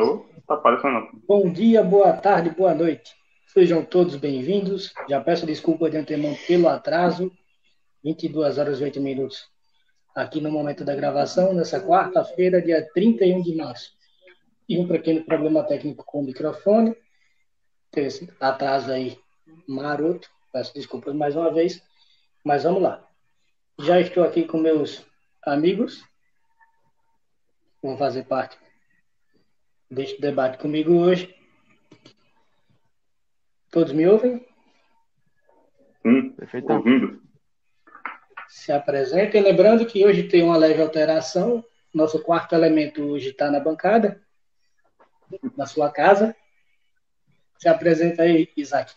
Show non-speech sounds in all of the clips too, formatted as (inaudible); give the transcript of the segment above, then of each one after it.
Oh, tá. Bom dia, boa tarde, boa noite. Sejam todos bem-vindos. Já peço desculpa de antemão pelo atraso. 22 horas e 8 minutos aqui no momento da gravação, nessa quarta-feira, dia 31 de março. E um pequeno problema técnico com o microfone. Esse atraso aí maroto. Peço desculpas mais uma vez. Mas vamos lá. Já estou aqui com meus amigos. Vão fazer parte deste debate comigo hoje. Todos me ouvem? Sim, perfeito. Ouvindo. Se apresentem. Lembrando que hoje tem uma leve alteração. Nosso quarto elemento hoje está na bancada, na sua casa. Se apresenta aí, Isaac.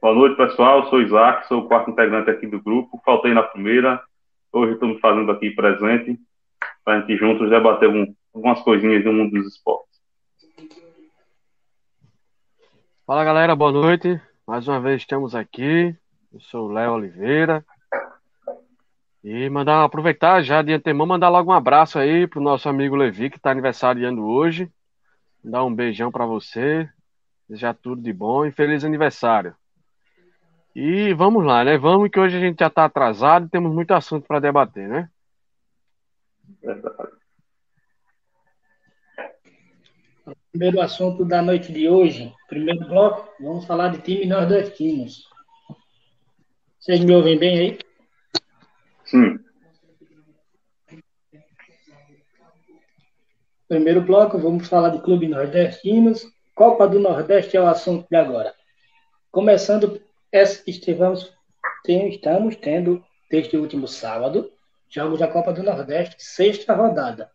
Boa noite, pessoal. Sou Isaac, sou o quarto integrante aqui do grupo. Faltei na primeira. Hoje estamos fazendo aqui presente para a gente juntos debater um, algumas coisinhas do mundo dos esportes. Fala galera, boa noite. Mais uma vez estamos aqui. Eu sou o Léo Oliveira. E mandar aproveitar já de antemão, mandar logo um abraço aí pro nosso amigo Levi, que está aniversariando hoje. Dar um beijão para você. Desejar tudo de bom e feliz aniversário. E vamos lá, né? Vamos que hoje a gente já está atrasado e temos muito assunto para debater, né? Verdade. Primeiro assunto da noite de hoje, primeiro bloco, vamos falar de time nordestinos. Vocês me ouvem bem aí? Sim. Primeiro bloco, vamos falar de clube nordestinos. Copa do Nordeste é o assunto de agora. Começando, estivemos, estamos tendo, desde o último sábado, jogos da Copa do Nordeste, sexta rodada.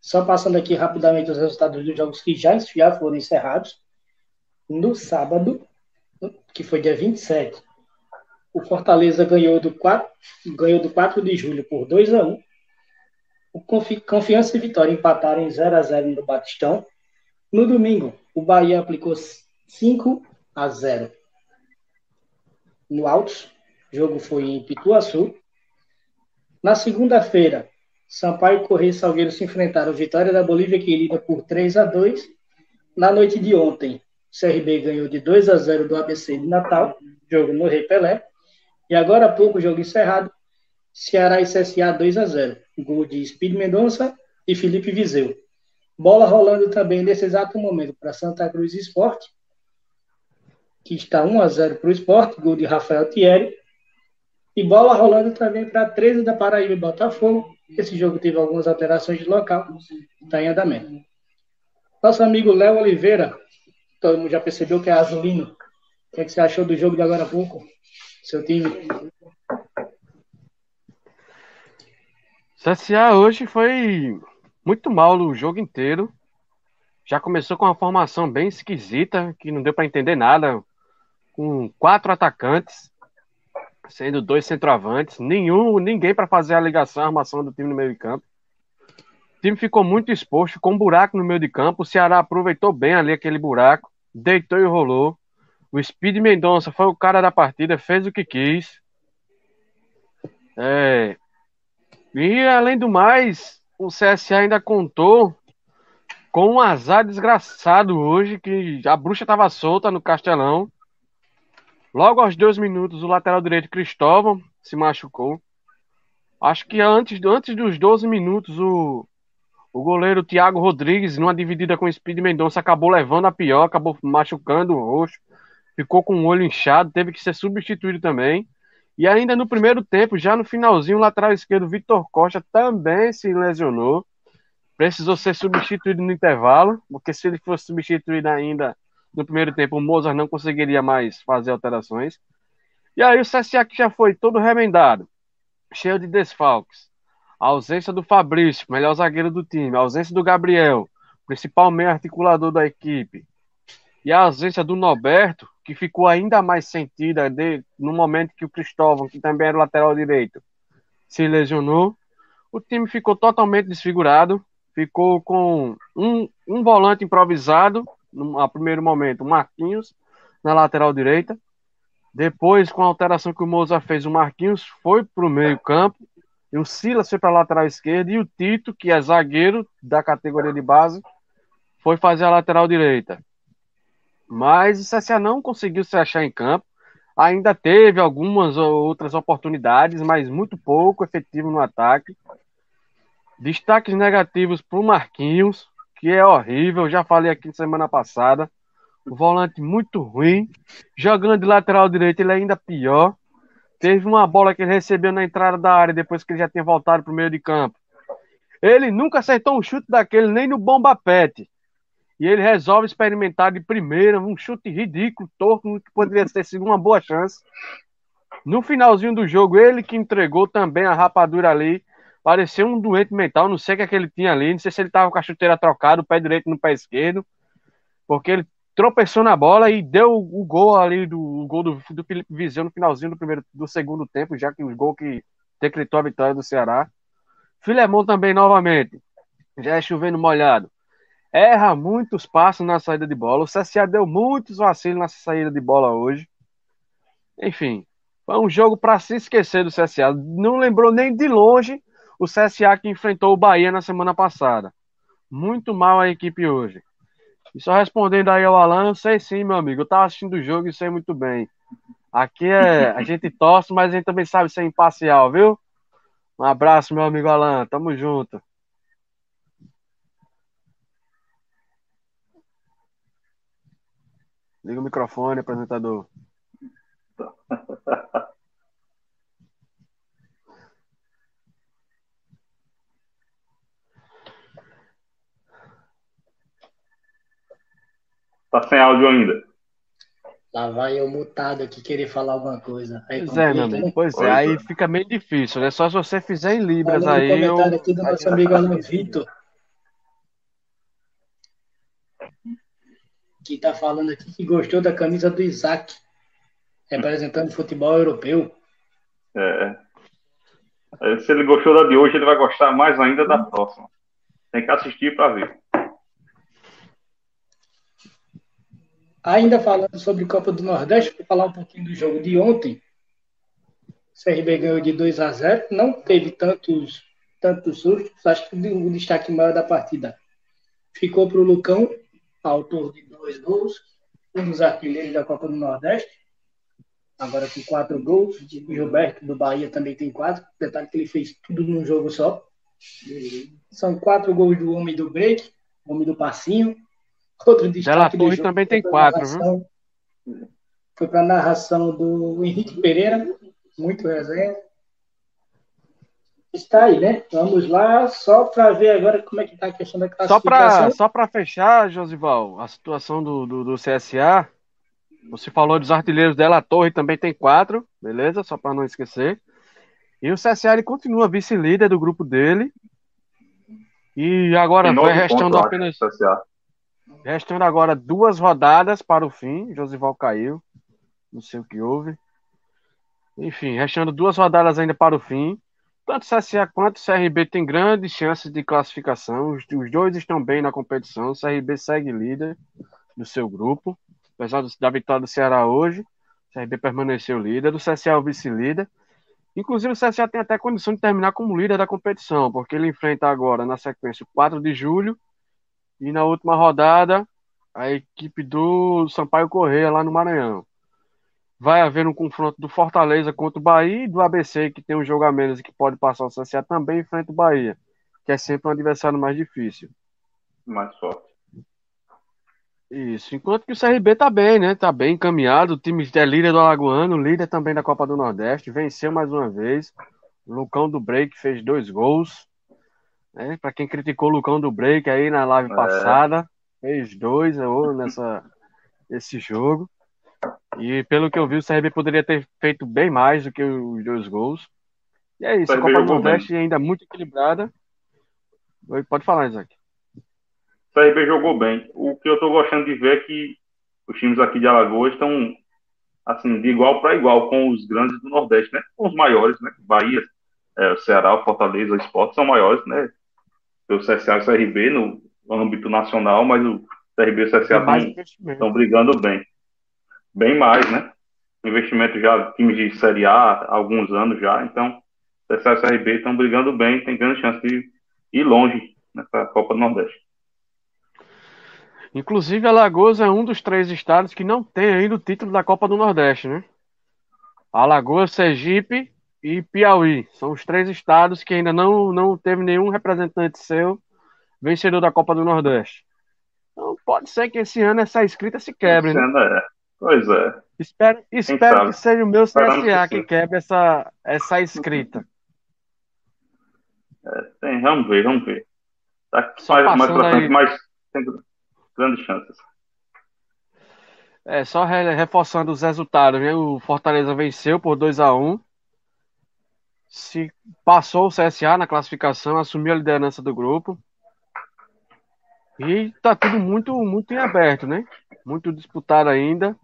Só passando aqui rapidamente os resultados dos jogos que já, já foram encerrados. No sábado, que foi dia 27, o Fortaleza ganhou do 4, ganhou do 4 de julho por 2 a 1 o Confiança e Vitória empataram em 0 a 0 no Batistão. No domingo, o Bahia aplicou 5 a 0 no Altos. O jogo foi em Pituaçu. Na segunda-feira, Sampaio Correia e Salgueiro se enfrentaram. Vitória da Bolívia querida por 3 a 2 Na noite de ontem, o CRB ganhou de 2 a 0 do ABC de Natal, jogo no Rei Pelé. E agora há pouco, jogo encerrado, Ceará e CSA 2 a 0 Gol de Speed Mendonça e Felipe Vizeu. Bola rolando também nesse exato momento para Santa Cruz Esporte, que está 1 a 0 para o Esporte, gol de Rafael Thierry. E bola rolando também para 13 da Paraíba e Botafogo, esse jogo teve algumas alterações de local, está em andamento. Nosso amigo Léo Oliveira, todo mundo já percebeu que é azulino. O que, é que você achou do jogo de agora há pouco? Seu time? CSA hoje foi muito mal o jogo inteiro. Já começou com uma formação bem esquisita, que não deu para entender nada. Com quatro atacantes, sendo dois centroavantes, nenhum, ninguém para fazer a ligação, a armação do time no meio de campo. O time ficou muito exposto, com um buraco no meio de campo. O Ceará aproveitou bem ali aquele buraco, deitou e rolou. O Speed Mendonça foi o cara da partida, fez o que quis. É... E além do mais, o CSA ainda contou com um azar desgraçado hoje, que a bruxa estava solta no Castelão. Logo aos dois minutos, o lateral direito Cristóvão se machucou. Acho que antes, antes dos 12 minutos, o, o goleiro Thiago Rodrigues, numa dividida com o Speed Mendonça, acabou levando a pior, acabou machucando o rosto, ficou com o olho inchado, teve que ser substituído também. E ainda no primeiro tempo, já no finalzinho, o lateral esquerdo Vitor Costa também se lesionou. Precisou ser substituído no intervalo, porque se ele fosse substituído ainda no primeiro tempo, o Mozart não conseguiria mais fazer alterações. E aí o CSA que já foi todo remendado, cheio de desfalques. A ausência do Fabrício, melhor zagueiro do time, a ausência do Gabriel, principal meio articulador da equipe. E a ausência do Norberto, que ficou ainda mais sentida de, no momento que o Cristóvão, que também era lateral direito, se lesionou. O time ficou totalmente desfigurado, ficou com um, um volante improvisado no primeiro momento, o Marquinhos na lateral direita. Depois, com a alteração que o Moza fez, o Marquinhos foi para o meio-campo. E o Silas foi para a lateral esquerda. E o Tito, que é zagueiro da categoria de base, foi fazer a lateral direita. Mas o CSA não conseguiu se achar em campo. Ainda teve algumas outras oportunidades, mas muito pouco efetivo no ataque. Destaques negativos para o Marquinhos, que é horrível. Já falei aqui semana passada. O volante muito ruim. Jogando de lateral direito, ele é ainda pior. Teve uma bola que ele recebeu na entrada da área depois que ele já tinha voltado para o meio de campo. Ele nunca acertou um chute daquele, nem no bomba pet. E ele resolve experimentar de primeira um chute ridículo, torto, que poderia ter sido uma boa chance. No finalzinho do jogo, ele que entregou também a rapadura ali. Pareceu um doente mental, não sei o que, é que ele tinha ali. Não sei se ele tava com a chuteira trocada, o pé direito no pé esquerdo. Porque ele tropeçou na bola e deu o gol ali do o gol do, do Felipe Viseu no finalzinho do primeiro do segundo tempo, já que o gol que decretou a vitória do Ceará. Filemon também novamente. Já é chovendo molhado. Erra muitos passos na saída de bola. O CSA deu muitos vacilos nessa saída de bola hoje. Enfim, foi um jogo para se esquecer do CSA. Não lembrou nem de longe o CSA que enfrentou o Bahia na semana passada. Muito mal a equipe hoje. E só respondendo aí ao Alan, sei sim, meu amigo. Eu tava assistindo o jogo e sei muito bem. Aqui é a gente torce, mas a gente também sabe ser imparcial, viu? Um abraço, meu amigo Alan. Tamo junto. Liga o microfone, apresentador. (laughs) Tá sem áudio ainda. Lá vai eu mutado aqui querer falar alguma coisa. Aí pois é, meu amigo. Né? Pois, é, aí fica meio difícil, né? Só se você fizer em Libras Olha aí. Um comentário eu... aqui do nosso amigo Alan Vitor. Que tá falando aqui que gostou da camisa do Isaac, representando o futebol europeu. É. Se ele gostou da de hoje, ele vai gostar mais ainda da próxima. Tem que assistir para ver. Ainda falando sobre Copa do Nordeste, vou falar um pouquinho do jogo de ontem. O CRB ganhou de 2 a 0, não teve tantos, tantos sustos, acho que o destaque maior da partida ficou para o Lucão, autor de dois gols, um dos artilheiros da Copa do Nordeste, agora com quatro gols. O Gilberto do Bahia também tem quatro, detalhe que ele fez tudo num jogo só. São quatro gols do homem do break, homem do passinho, Outro destaque Torre também tem quatro, viu? Foi para a narração do Henrique Pereira, muito resenha. Está aí, né? Vamos lá, só para ver agora como é que está a questão da classificação. Só para fechar, Josival, a situação do, do, do, CSA, você falou dos artilheiros dela, Torre também tem quatro, beleza? Só para não esquecer. E o CSA ele continua vice-líder do grupo dele. E agora vai restando apenas. CSA. Restando agora duas rodadas para o fim. Josival caiu. Não sei o que houve. Enfim, restando duas rodadas ainda para o fim. Tanto CSA quanto o CRB tem grandes chances de classificação. Os, os dois estão bem na competição. O CRB segue líder do seu grupo. Apesar da vitória do Ceará hoje, o CRB permaneceu líder. O CSA o vice-líder. Inclusive, o CSA tem até condição de terminar como líder da competição, porque ele enfrenta agora, na sequência, o 4 de julho e na última rodada, a equipe do Sampaio Correia lá no Maranhão. Vai haver um confronto do Fortaleza contra o Bahia e do ABC, que tem um jogo a menos e que pode passar o CSA também enfrenta o Bahia, que é sempre um adversário mais difícil. Mais forte. Isso, enquanto que o CRB tá bem, né? Tá bem encaminhado. O time é líder do Alagoano, líder também da Copa do Nordeste, venceu mais uma vez. O Lucão do Break fez dois gols. Né? Para quem criticou o Lucão do Break aí na live é. passada, fez dois nessa esse jogo. E pelo que eu vi, o CRB poderia ter feito bem mais do que os dois gols. E é isso, a Copa do Nordeste ainda muito equilibrada. Pode falar, Isaac. O CRB jogou bem. O que eu estou gostando de ver é que os times aqui de Alagoas estão assim, de igual para igual com os grandes do Nordeste, né? Com os maiores, né? Bahia, é, Ceará, Fortaleza, Esporte são maiores, né? O CSA e o CRB no âmbito nacional, mas o CRB e o CSA estão brigando bem. Bem mais, né? Investimento já, times de Série A há alguns anos já, então o CSA e o CRB estão brigando bem, tem grande chance de ir longe nessa Copa do Nordeste. Inclusive, Alagoas é um dos três estados que não tem ainda o título da Copa do Nordeste, né? Alagoas, Sergipe e Piauí. São os três estados que ainda não, não teve nenhum representante seu vencedor da Copa do Nordeste. Então pode ser que esse ano essa escrita se quebre, né? É. Pois é. Espero, espero que seja o meu CSA que, que quebre essa, essa escrita. É, tem, vamos ver, vamos ver. Tá mais, mais pra frente, mas tem grandes chances. É, só reforçando os resultados, né? O Fortaleza venceu por 2 a 1 Se passou o CSA na classificação, assumiu a liderança do grupo. E tá tudo muito, muito em aberto, né? Muito disputado ainda.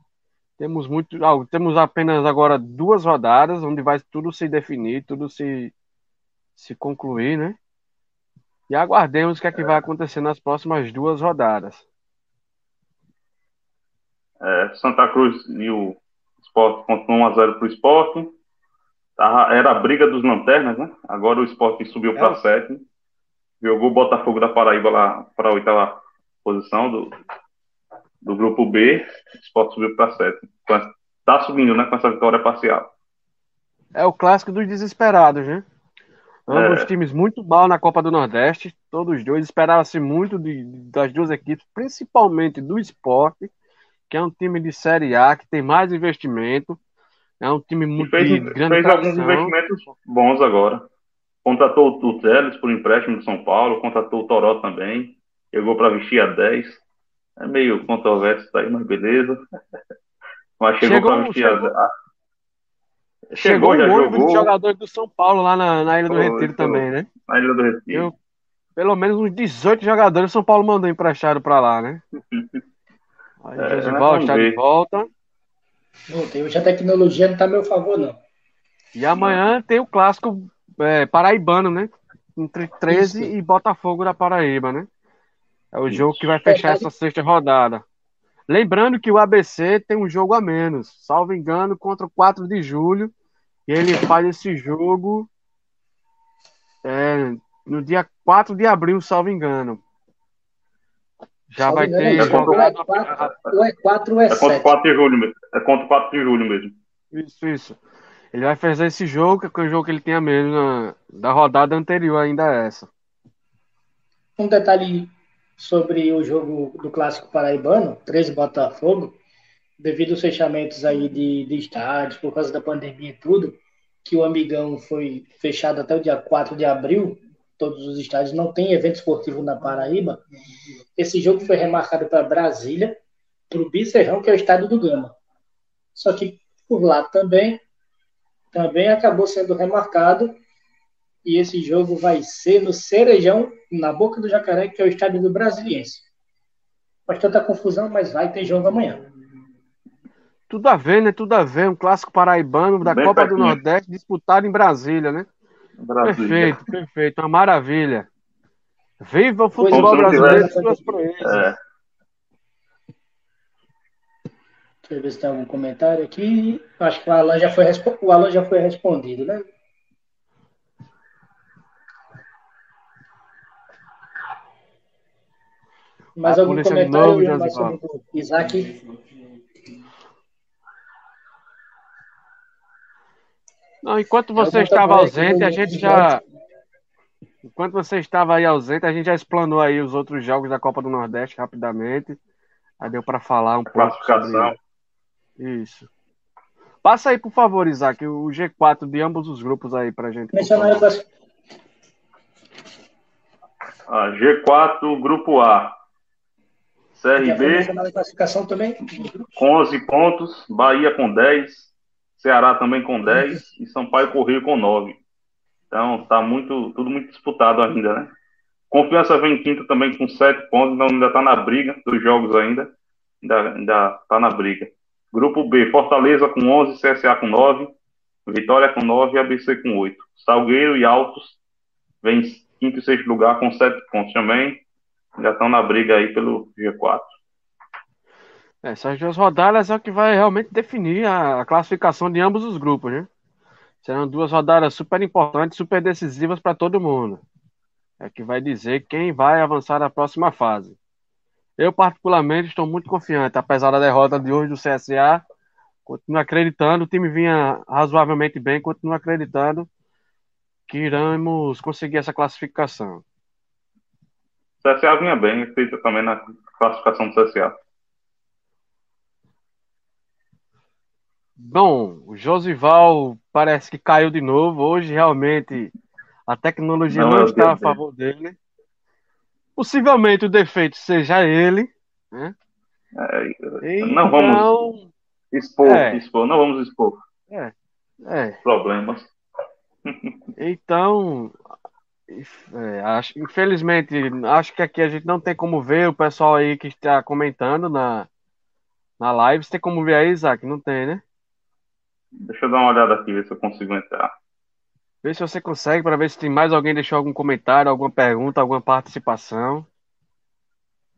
Temos muito, ah, temos apenas agora duas rodadas onde vai tudo se definir, tudo se se concluir, né? E aguardemos o que é que vai acontecer nas próximas duas rodadas. É, Santa Cruz e o Sport continuam 1x0 para o Sport. Era a briga dos lanternas, né? Agora o Sport subiu para é. 7. Jogou o Botafogo da Paraíba lá para a oitava posição do, do grupo B. O Sport subiu para 7. Está subindo, né? Com essa vitória parcial. É o clássico dos desesperados, né? Ambos é. times muito mal na Copa do Nordeste, todos dois. Esperava-se muito de, das duas equipes, principalmente do esporte, que é um time de Série A, que tem mais investimento. É um time muito fez, de grande Fez alguns investimentos bons agora. Contratou o Teles por empréstimo de São Paulo, contratou o Toró também. Chegou para vestir a 10. É meio controverso isso aí, mas beleza. (laughs) Mas chegou, chegou para vestir chegou, a Chegou, chegou um ônibus de jogadores do São Paulo lá na, na Ilha do Retiro também, né? Na Ilha do Retiro. Eu, pelo menos uns 18 jogadores São Paulo mandou emprestado para lá, né? (laughs) Aí é, Josival está de volta. Voltei. Hoje a tecnologia não está a meu favor, não. E amanhã tem o clássico é, paraibano, né? Entre 13 Isso. e Botafogo da Paraíba, né? É o Isso. jogo que vai fechar essa sexta rodada. Lembrando que o ABC tem um jogo a menos, salvo engano, contra o 4 de julho. E ele faz esse jogo é, no dia 4 de abril, salvo engano. Já vai ter. É contra, é 4, ou é 4 ou é 7. É contra 4 de julho mesmo. É contra 4 de julho mesmo. Isso, isso. Ele vai fazer esse jogo, que é o jogo que ele tem a menos na, da rodada anterior ainda a essa. Um detalhe sobre o jogo do Clássico Paraibano, 13 Botafogo, devido aos fechamentos aí de, de estádios, por causa da pandemia e tudo, que o Amigão foi fechado até o dia 4 de abril, todos os estádios não tem evento esportivo na Paraíba. Esse jogo foi remarcado para Brasília, para o Bicerrão, que é o estádio do Gama. Só que por lá também, também acabou sendo remarcado e esse jogo vai ser no Cerejão, na Boca do Jacaré, que é o estádio do Brasiliense. Faz tanta confusão, mas vai ter jogo amanhã. Tudo a ver, né? Tudo a ver. Um clássico paraibano da Bem Copa pertinho. do Nordeste disputado em Brasília, né? Brasília. Perfeito, perfeito. Uma maravilha. Viva o futebol brasileiro e suas proezas. É. Deixa eu ver se tem algum comentário aqui. Acho que o Alan já foi, o Alan já foi respondido, né? Mais algum comentário novo, mais sobre o Isaac? Não, enquanto você estava ausente, a gente já. Enquanto você estava aí ausente, a gente já explanou aí os outros jogos da Copa do Nordeste rapidamente. Aí deu para falar um pouco. Sobre... Isso. Passa aí, por favor, Isaac, o G4 de ambos os grupos aí pra gente. Ah, G4, grupo A. CRB com 11 pontos, Bahia com 10, Ceará também com 10 e Sampaio Correio com 9. Então tá muito, tudo muito disputado ainda, né? Confiança vem em quinto também com 7 pontos, então ainda está na briga dos jogos ainda. Ainda, ainda tá na briga. Grupo B, Fortaleza com 11, CSA com 9, Vitória com 9 e ABC com 8. Salgueiro e Altos vem em quinto e sexto lugar com 7 pontos também já estão na briga aí pelo G4. Essas duas rodadas é o que vai realmente definir a, classificação de ambos os grupos, né? Serão duas rodadas super importantes, super decisivas para todo mundo. É que vai dizer quem vai avançar na próxima fase. Eu, particularmente, estou muito confiante, apesar da derrota de hoje do CSA. Continuo acreditando, o time vinha razoavelmente bem, continuo acreditando que iremos conseguir essa classificação. O CSA vinha bem, acredita também na classificação do CSA. Bom, o Josival parece que caiu de novo. Hoje, realmente, a tecnologia não, não está a favor dele. Possivelmente o defeito seja ele. Né? É, não vamos expor, é, expor, não vamos expor. É, é. Problemas. (laughs) Então, é, acho, infelizmente, acho que aqui a gente não tem como ver o pessoal aí que está comentando na, na live. Você tem como ver aí, Isaac? Não tem, né? Deixa eu dar uma olhada aqui, ver se eu consigo entrar. Vê se você consegue, para ver se tem mais alguém deixou algum comentário, alguma pergunta, alguma participação.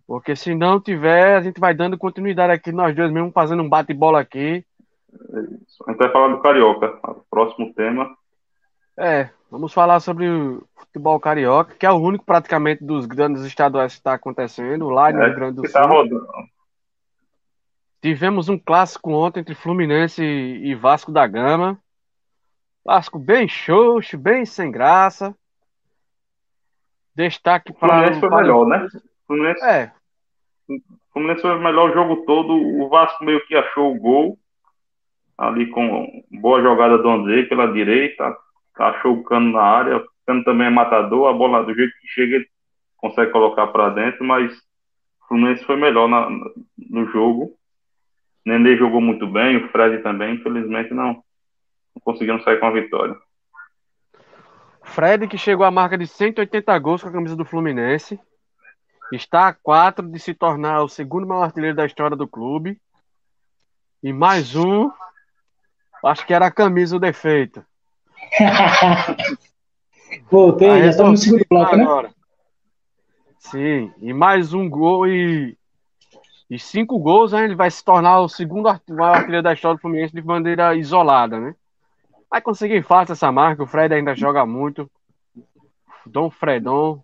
Porque se não tiver, a gente vai dando continuidade aqui, nós dois mesmo fazendo um bate-bola aqui. Isso. A gente vai falar do Carioca, o próximo tema. É, vamos falar sobre o futebol carioca, que é o único praticamente dos grandes estaduais que está acontecendo, lá no é, Rio Grande do tá Sul. Tá rodando. Tivemos um clássico ontem entre Fluminense e Vasco da Gama. Vasco bem xoxo, bem sem graça. Destaque para. Fluminense foi melhor, né? Fluminense, é. Fluminense foi o melhor jogo todo. O Vasco meio que achou o gol. Ali com boa jogada do André pela direita. Achou o cano na área. O cano também é matador. A bola do jeito que chega, ele consegue colocar para dentro. Mas o Fluminense foi melhor na, no jogo. Nenê jogou muito bem. O Fred também. Infelizmente não não conseguiram sair com a vitória. Fred, que chegou à marca de 180 gols com a camisa do Fluminense, está a quatro de se tornar o segundo maior artilheiro da história do clube. E mais um, acho que era a camisa o defeito. (laughs) Voltei, já estamos no segundo bloco, né? Agora. Sim, e mais um gol e, e cinco gols, né? ele vai se tornar o segundo maior artilheiro da história do Fluminense de maneira isolada, né? Vai conseguir fácil essa marca. O Fred ainda joga muito. Dom Fredon.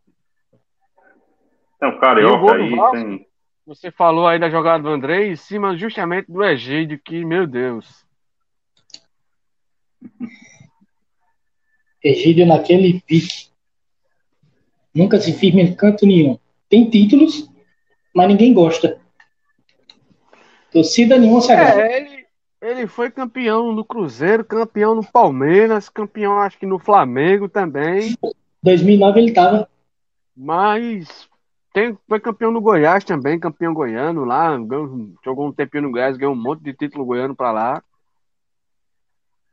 Tem um carioca aí. Tem... Você falou aí da jogada do André em cima justamente do Egídio, que, meu Deus. Egídio naquele pique. Nunca se firma em canto nenhum. Tem títulos, mas ninguém gosta. Torcida nenhuma se agrada. É, ele, ele foi campeão no Cruzeiro, campeão no Palmeiras, campeão acho que no Flamengo também. 2009 ele tava. Mas tem, foi campeão no Goiás também, campeão goiano lá, jogou um tempinho no Goiás, ganhou um monte de título goiano para lá.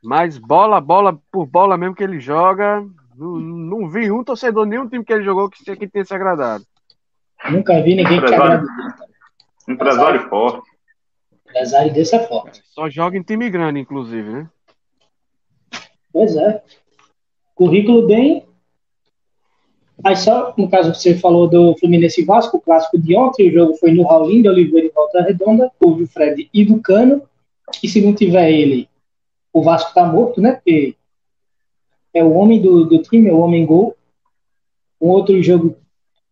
Mas bola, bola por bola mesmo que ele joga, não, não vi um torcedor, nenhum time que ele jogou que, que tenha se agradado. Nunca vi ninguém que agradou. Empresário forte. Empresário desse é forte. Só joga em time grande, inclusive, né? Pois é. Currículo bem. Aí só, no caso que você falou do Fluminense Vasco, o clássico de ontem, o jogo foi no Raulinho de Oliveira e Volta Redonda, houve o Fred e do Cano, e se não tiver ele, o Vasco tá morto, né? Porque é o homem do, do time, é o homem gol. Um outro jogo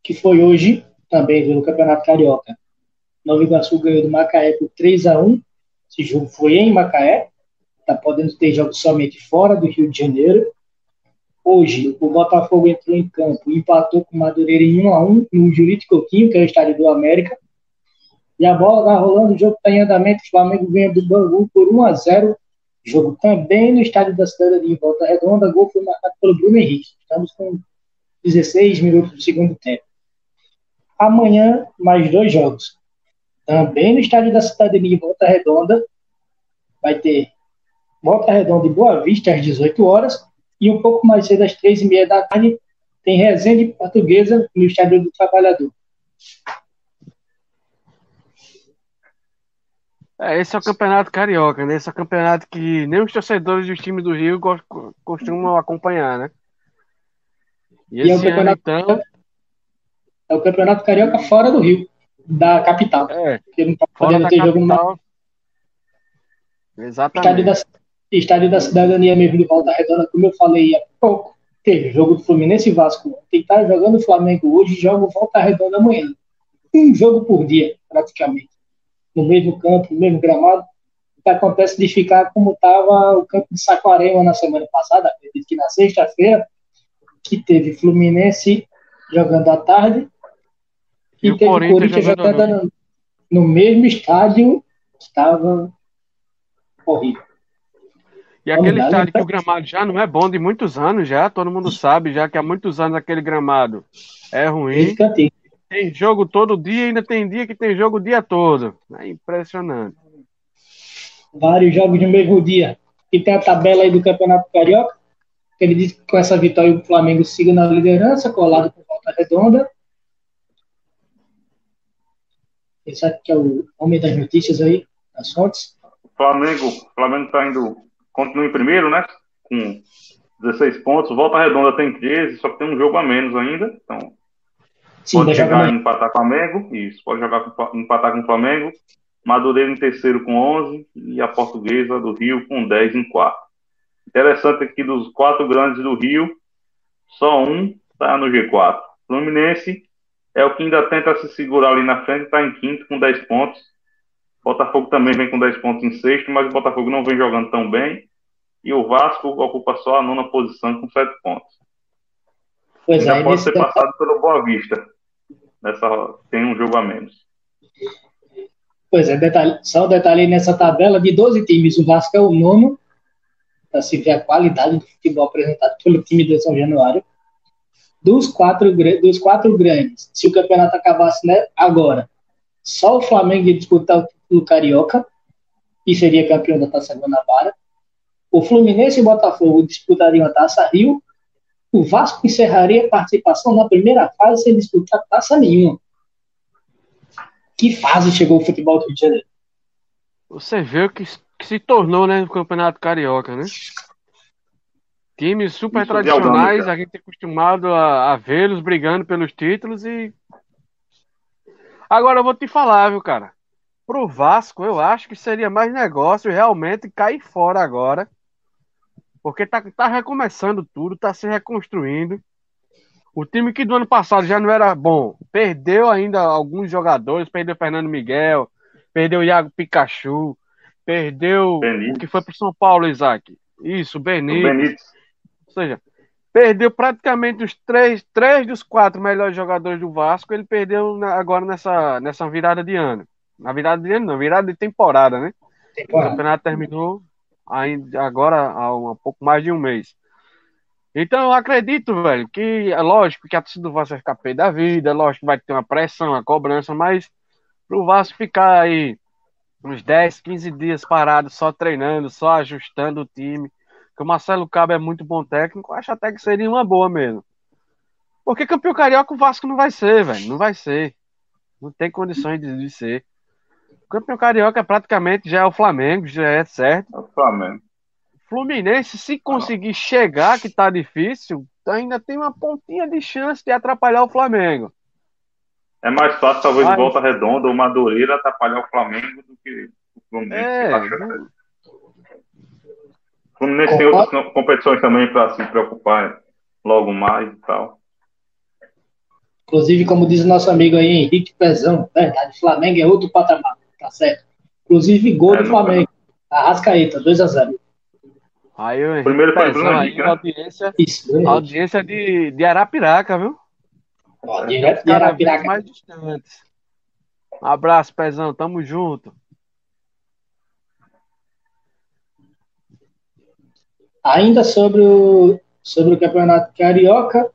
que foi hoje, também pelo Campeonato Carioca, Nova Iguaçu ganhou do Macaé por 3 a 1 Esse jogo foi em Macaé. Está podendo ter jogos somente fora do Rio de Janeiro. Hoje, o Botafogo entrou em campo e empatou com o Madureira em 1 a 1 no Jurite Coquinho, que é o estádio do América. E a bola está rolando, o jogo está em andamento. O Flamengo ganha do Bangu por 1 a 0 Jogo também no estádio da Cidade de Volta Redonda. Gol foi marcado pelo Bruno Henrique. Estamos com 16 minutos do segundo tempo. Amanhã, mais dois jogos. Também no estádio da Cidadania em Volta Redonda, vai ter Volta Redonda e Boa Vista às 18 horas. E um pouco mais cedo, às 3 e meia da tarde, tem Resende Portuguesa no Estádio do Trabalhador. É, esse é o campeonato carioca, né? Esse é o campeonato que nem os torcedores dos times do Rio costumam acompanhar, né? E, e é, o campeonato, ano, então... é o campeonato carioca fora do Rio da capital. É, porque não tá podendo ter jogo no Exatamente. Estádio da, estádio da Cidadania mesmo de Volta Redonda, como eu falei há pouco, teve jogo do Fluminense e Vasco. Tem que estar jogando o Flamengo hoje e joga o Volta Redonda amanhã. um jogo por dia, praticamente. No mesmo campo, no mesmo gramado. O que acontece de ficar como estava o campo de Saquarema na semana passada, acredito que na sexta-feira, que teve Fluminense jogando à tarde e, teve Corinthians, Corinthians jogando no, no mesmo estádio que estava horrível. E aquele estádio que o gramado já não é bom de muitos anos já, todo mundo sabe já que há muitos anos aquele gramado é ruim. Tem jogo todo dia, ainda tem dia que tem jogo o dia todo. É impressionante. Vários jogos no mesmo dia. E tem a tabela aí do Campeonato Carioca. Ele diz que com essa vitória o Flamengo siga na liderança, colado com volta redonda. Esse aqui é o homem das notícias aí, das fontes. Flamengo, Flamengo está indo, continua em primeiro, né? Com 16 pontos. Volta redonda tem 13, só que tem um jogo a menos ainda. Então, Sim, pode chegar e empatar com o Flamengo. Isso, pode jogar com, empatar com o Flamengo. Madureira em terceiro com 11 e a Portuguesa do Rio com 10 em quarto. Interessante aqui dos quatro grandes do Rio, só um está no G4. Fluminense é o que ainda tenta se segurar ali na frente, está em quinto com 10 pontos. Botafogo também vem com 10 pontos em sexto, mas o Botafogo não vem jogando tão bem. E o Vasco ocupa só a nona posição com 7 pontos. Pois Já é, pode ser passado pelo Boa Vista. Nessa, tem um jogo a menos. Pois é, detalhe, só um detalhe nessa tabela de 12 times, o Vasco é o nono, para se ver a qualidade do futebol apresentado pelo time de São Januário. Dos quatro, dos quatro grandes, se o campeonato acabasse né, agora, só o Flamengo ia disputar o título carioca, e seria campeão da Taça Guanabara. O Fluminense e o Botafogo disputariam a Taça Rio. O Vasco encerraria a participação na primeira fase sem disputar taça nenhuma. Que fase chegou o futebol do Rio de Janeiro? Você vê o que, que se tornou né, no Campeonato Carioca, né? Times super Isso tradicionais, a gente é acostumado a, a vê-los brigando pelos títulos e. Agora eu vou te falar, viu, cara? Pro Vasco, eu acho que seria mais negócio realmente cair fora agora. Porque tá, tá recomeçando tudo, tá se reconstruindo. O time que do ano passado já não era bom, perdeu ainda alguns jogadores, perdeu Fernando Miguel, perdeu Iago Pikachu, perdeu Benítez. o que foi pro São Paulo, Isaac. Isso, Benítez. Benítez. Ou seja, perdeu praticamente os três, três dos quatro melhores jogadores do Vasco, ele perdeu agora nessa, nessa virada de ano. Na virada de ano, não, virada de temporada, né? Temporada. O campeonato terminou ainda, agora há um, pouco mais de um mês. Então eu acredito, velho, que é lógico que a torcida do Vasco vai ficar pé da vida, é lógico que vai ter uma pressão, uma cobrança, mas pro Vasco ficar aí uns 10, 15 dias parado, só treinando, só ajustando o time, que o Marcelo Cabo é muito bom técnico, acho até que seria uma boa mesmo. Porque campeão carioca o Vasco não vai ser, velho. Não vai ser. Não tem condições de, de ser. O campeão carioca praticamente já é o Flamengo, já é certo. É o Flamengo. Fluminense, se conseguir chegar, que tá difícil, ainda tem uma pontinha de chance de atrapalhar o Flamengo. É mais fácil, talvez, Mas... Volta Redonda ou Madureira atrapalhar o Flamengo do que o Fluminense. É, Fluminense tem outras competições também para se preocupar logo mais e tal. Inclusive, como diz o nosso amigo aí, Henrique Pezão, verdade, Flamengo é outro patamar, tá certo. Inclusive, gol é, do Flamengo, Arrascaeta, 2x0. Aí o Primeiro foi Pezão, aí, né? audiência, Isso, audiência de, de Arapiraca, viu? Ó, de, de Arapiraca. Mais distantes. Um abraço, Pezão, tamo junto. Ainda sobre o, sobre o Campeonato Carioca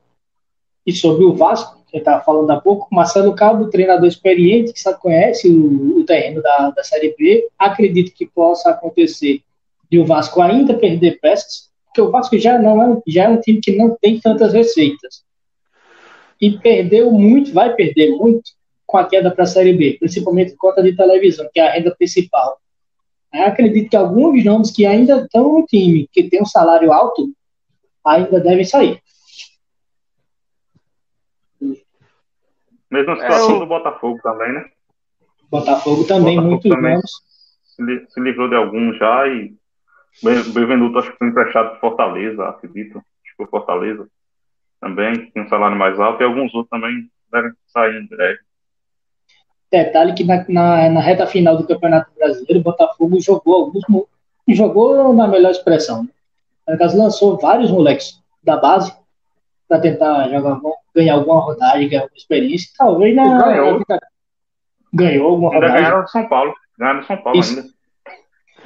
e sobre o Vasco, que eu estava falando há pouco, Marcelo Cabo, treinador experiente, que sabe, conhece o, o terreno da, da Série B, acredito que possa acontecer de o Vasco ainda perder peças, porque o Vasco já, não é, já é um time que não tem tantas receitas. E perdeu muito, vai perder muito com a queda para a Série B, principalmente conta de televisão, que é a renda principal. Eu acredito que alguns nomes que ainda estão no time, que tem um salário alto, ainda devem sair. Mesma situação é, do Botafogo também, né? Botafogo também, Botafogo muitos também nomes. Se, livrou de alguns já e Benvenuto acho que foi emprestado para Fortaleza, acredito. Acho que foi Fortaleza também, tem um salário mais alto, e alguns outros também devem sair em breve. Detalhe que na, na, na, reta final do Campeonato Brasileiro, o Botafogo jogou alguns. Jogou na melhor expressão. Né? No caso, lançou vários moleques da base para tentar jogar, ganhar alguma rodagem, ganhar alguma experiência. Talvez na. Ganhou. Na, ganhou alguma ainda rodagem. ganharam de São Paulo. Ganharam de São Paulo Isso. ainda.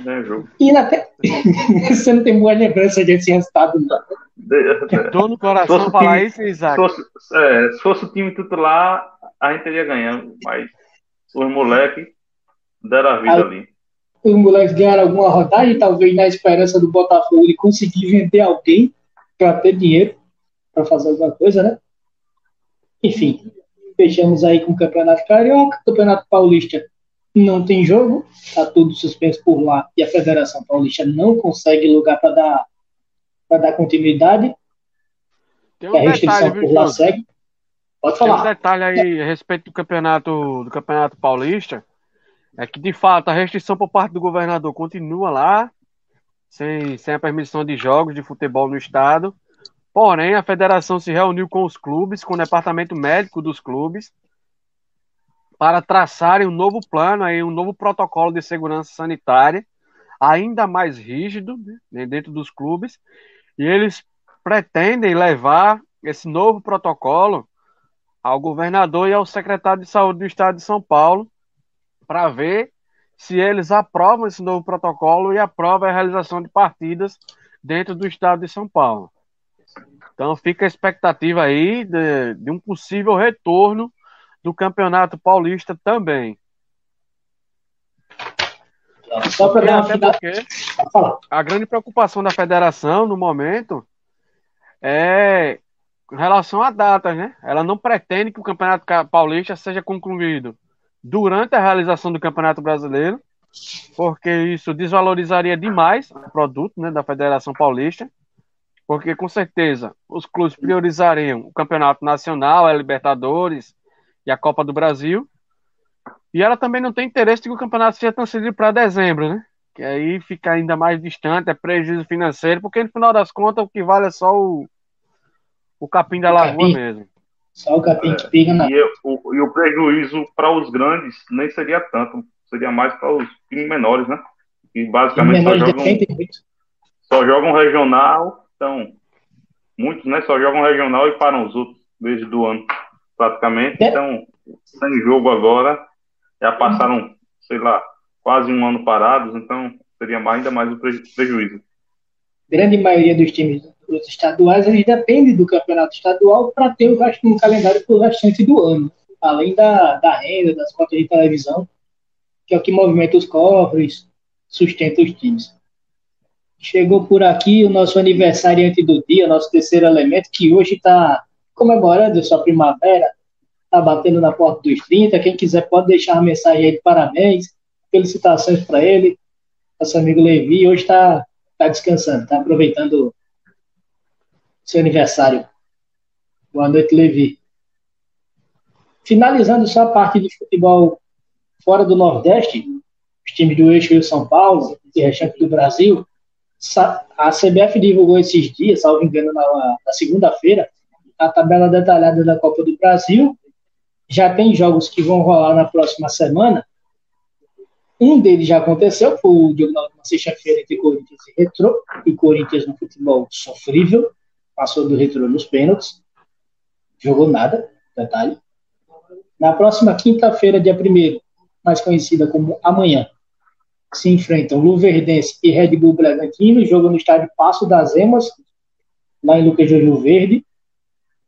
Ganhou o jogo. E até. (laughs) Você não tem boa lembrança desse resultado, não. De- Dor no coração falar time- isso, Se Isaac. fosse, é, se fosse o time titular, a gente teria ganhado. Mas os moleques deram a vida ali. os moleques ganharam alguma rodagem, talvez na esperança do Botafogo de conseguir vender alguém para ter dinheiro para fazer alguma coisa, né? Enfim, fechamos aí com o Campeonato Carioca, Campeonato Paulista não tem jogo, tá tudo suspenso por lá e a Federação Paulista não consegue lugar para dar para dar continuidade, Tem que a um restrição detalhe, viu, por lá Júlio? segue. Pode Tem um falar. detalhe aí a respeito do campeonato, do campeonato paulista. É que, de fato, a restrição por parte do governador continua lá, sem, sem a permissão de jogos de futebol no estado. Porém, a federação se reuniu com os clubes, com o departamento médico dos clubes, para traçarem um novo plano, aí, um novo protocolo de segurança sanitária, ainda mais rígido né, dentro dos clubes. E eles pretendem levar esse novo protocolo ao governador e ao secretário de saúde do estado de São Paulo para ver se eles aprovam esse novo protocolo e aprovam a realização de partidas dentro do estado de São Paulo. Então fica a expectativa aí de, de um possível retorno do Campeonato Paulista também. Só para dar uma porque a grande preocupação da federação no momento é com relação a datas, né? Ela não pretende que o Campeonato Ca- Paulista seja concluído durante a realização do Campeonato Brasileiro, porque isso desvalorizaria demais o produto né, da Federação Paulista, porque com certeza os clubes priorizariam o Campeonato Nacional, a Libertadores e a Copa do Brasil, e ela também não tem interesse que o campeonato seja transferido para dezembro, né? que aí fica ainda mais distante, é prejuízo financeiro, porque no final das contas o que vale é só o, o capim da O lagoa capim. mesmo. Só o capim que pica na. E, o, e o prejuízo para os grandes nem seria tanto, seria mais para os times menores, né? Que basicamente só jogam, só jogam regional, então muitos né, só jogam regional e param os outros desde do ano, praticamente. É. Então, sem jogo agora, já passaram, sei lá, quase um ano parados, então seria mais- ainda mais o preju- prejuízo. grande maioria dos times dos estaduais eles dependem do campeonato estadual para ter o resto no calendário para o restante do ano, além da, da renda, das cotas de televisão, que é o que movimenta os cofres, sustenta os times. Chegou por aqui o nosso aniversariante do dia, nosso terceiro elemento, que hoje está comemorando sua primavera, está batendo na porta dos 30. Quem quiser pode deixar uma mensagem aí de parabéns, felicitações para ele. Nosso amigo Levi hoje está tá descansando, está aproveitando seu aniversário. Boa noite, Levi. Finalizando só a parte de futebol fora do Nordeste, os times do Eixo e São Paulo, e restante do Brasil, a CBF divulgou esses dias, salvo engano, na, na segunda-feira, a tabela detalhada da Copa do Brasil. Já tem jogos que vão rolar na próxima semana. Um deles já aconteceu, foi o jogo na sexta-feira entre Corinthians e Retrô, e Corinthians no futebol sofrível, passou do Retrô nos pênaltis, jogou nada, detalhe. Na próxima quinta-feira, dia 1 mais conhecida como amanhã, se enfrentam Luverdense e Red Bull Bragantino, jogo no estádio Passo das Emas, lá em Lucas Verde.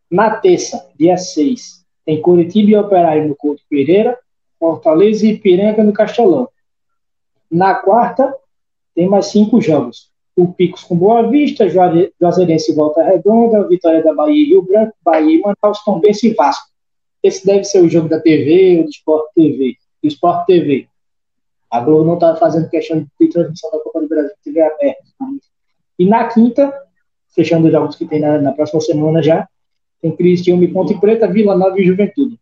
Na terça, dia 6, tem Curitiba e Operário no Couto Pereira, Fortaleza e Ipiranga no Castelão. Na quarta, tem mais cinco jogos. O Picos com Boa Vista, Juazeirense e Volta Redonda, Vitória da Bahia e Rio Branco, Bahia e Manaus, Tombense e Vasco. Esse deve ser o jogo da TV ou do Sport TV. Do Sport TV. A Globo não está fazendo questão de transmissão da Copa do Brasil TV aberta. E na quinta, fechando os jogos que tem na, na próxima semana já, tem Cristiano e Ponte Preta, Vila Nova e Juventude.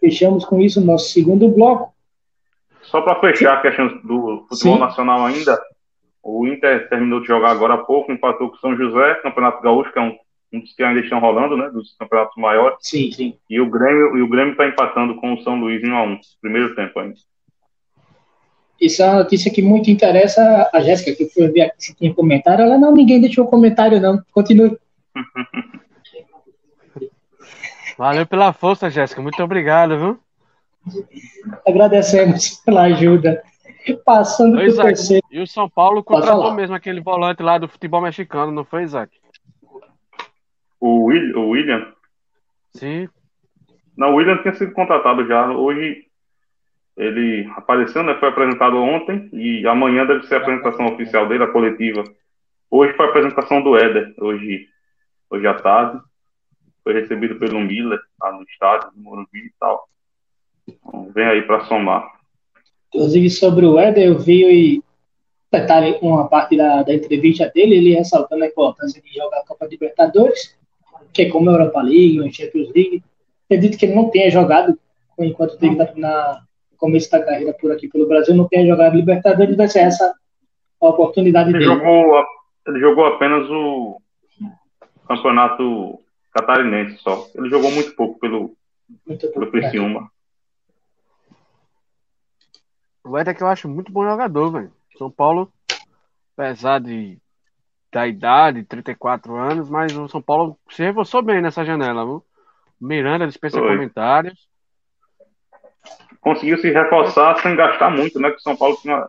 Fechamos com isso o nosso segundo bloco. Só para fechar a questão do futebol Sim. nacional ainda, o Inter terminou de jogar agora há pouco, empatou com o São José, Campeonato Gaúcho, que é um um dos que ainda estão rolando, né? Dos campeonatos maiores. Sim, sim. E o Grêmio, e o Grêmio está empatando com o São Luís em 1 a 1 primeiro tempo ainda. Isso é uma notícia que muito interessa a Jéssica, que foi ver aqui se tinha comentário. Ela, não, ninguém deixou comentário, não. Continue. (laughs) Valeu pela força, Jéssica. Muito obrigado, viu? Agradecemos pela ajuda. Passando Pois para o é. terceiro. E o São Paulo contratou mesmo aquele volante lá do futebol mexicano, não foi, Isaac? O, Will, o William. Sim. Não, o William tinha sido contratado já. Hoje ele apareceu, né? Foi apresentado ontem e amanhã deve ser a apresentação oficial dele, a coletiva. Hoje foi a apresentação do Éder, hoje, hoje à tarde. Foi recebido pelo Miller lá no estádio, no Morumbi e tal. Então, vem aí para somar. Inclusive, sobre o Éder, eu vi e detalhe uma parte da, da entrevista dele, ele ressaltando a importância de jogar a Copa Libertadores, que é como a Europa League, a Champions League. Acredito que ele não tenha jogado, enquanto teve na, na- no começo da carreira por aqui pelo Brasil, não tenha jogado Libertadores, vai ser essa a oportunidade Ele dele. jogou, ele jogou apenas o campeonato catarinense só. Ele jogou muito pouco pelo, Muito pelo bom. Criciúma. O Éder que eu acho muito bom jogador, velho. São Paulo, apesar de, da idade, 34 anos, mas o São Paulo se reforçou bem nessa janela, viu? Miranda dispensa Foi. comentários. conseguiu se reforçar sem gastar muito, né? Que o São Paulo tinha,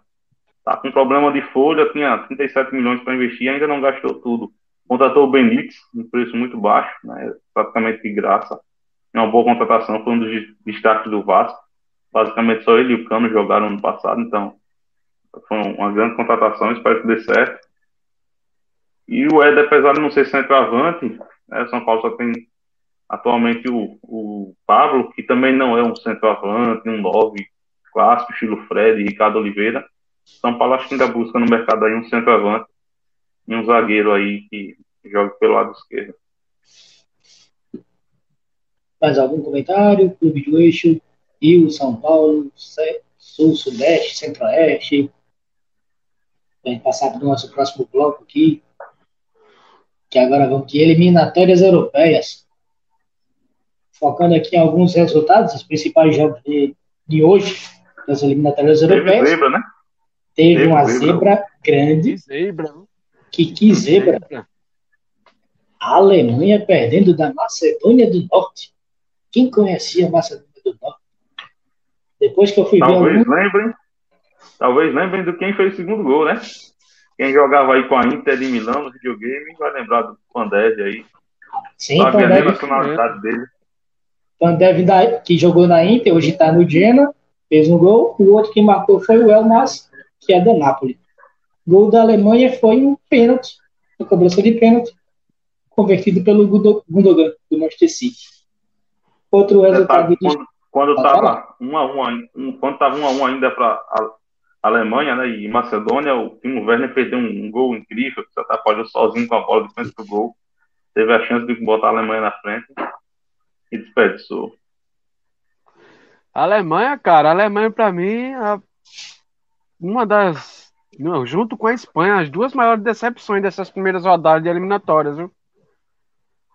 tá com problema de folha, tinha 37 milhões para investir, ainda não gastou tudo. Contratou o Benítez, um preço muito baixo, né? Praticamente de graça. É uma boa contratação, foi um dos destaques do Vasco. Basicamente só ele e o Cano jogaram no passado, então foi uma grande contratação, espero que dê certo. E o Éder, apesar de não ser centroavante, né, São Paulo só tem atualmente o, o Pablo, que também não é um centroavante, um 9 clássico, estilo Fred Ricardo Oliveira. São Paulo acho que ainda busca no mercado aí um centroavante e um zagueiro aí que joga pelo lado esquerdo. Mais algum comentário? Clube do Eixo, Rio, São Paulo, Sul, Sudeste, Centro-Oeste. Vamos passar para o nosso próximo bloco aqui. Que agora vamos de eliminatórias europeias. Focando aqui em alguns resultados, os principais jogos de, de hoje, das eliminatórias Teve europeias. zebra, né? Teve teve uma zebra. zebra grande. Que zebra? Que, que zebra. A Alemanha perdendo da Macedônia do Norte. Quem conhecia a Macedônia do Norte? Depois que eu fui ver Talvez algum... lembrem, talvez lembrem do quem fez o segundo gol, né? Quem jogava aí com a Inter de Milão no videogame vai lembrar do Pandev aí. Sim, Sabia nem a nacionalidade dele. Pandev que jogou na Inter, hoje está no Genoa, fez um gol. O outro que marcou foi o Elmas, que é da Napoli. Gol da Alemanha foi um pênalti, uma cobrança de pênalti, convertido pelo Gundo- Gundogan, do Manchester City. Outro resultado Detalhe, de quando, quando Pode tava um a um, um, quando tava um a um ainda para a Alemanha, né, e Macedônia, o Timo Werner perdeu um, um gol incrível, que se atrapalhou sozinho com a bola de frente do gol, teve a chance de botar a Alemanha na frente e desperdiçou. A Alemanha, cara, a Alemanha pra mim é uma das, não, junto com a Espanha, as duas maiores decepções dessas primeiras rodadas de eliminatórias, viu?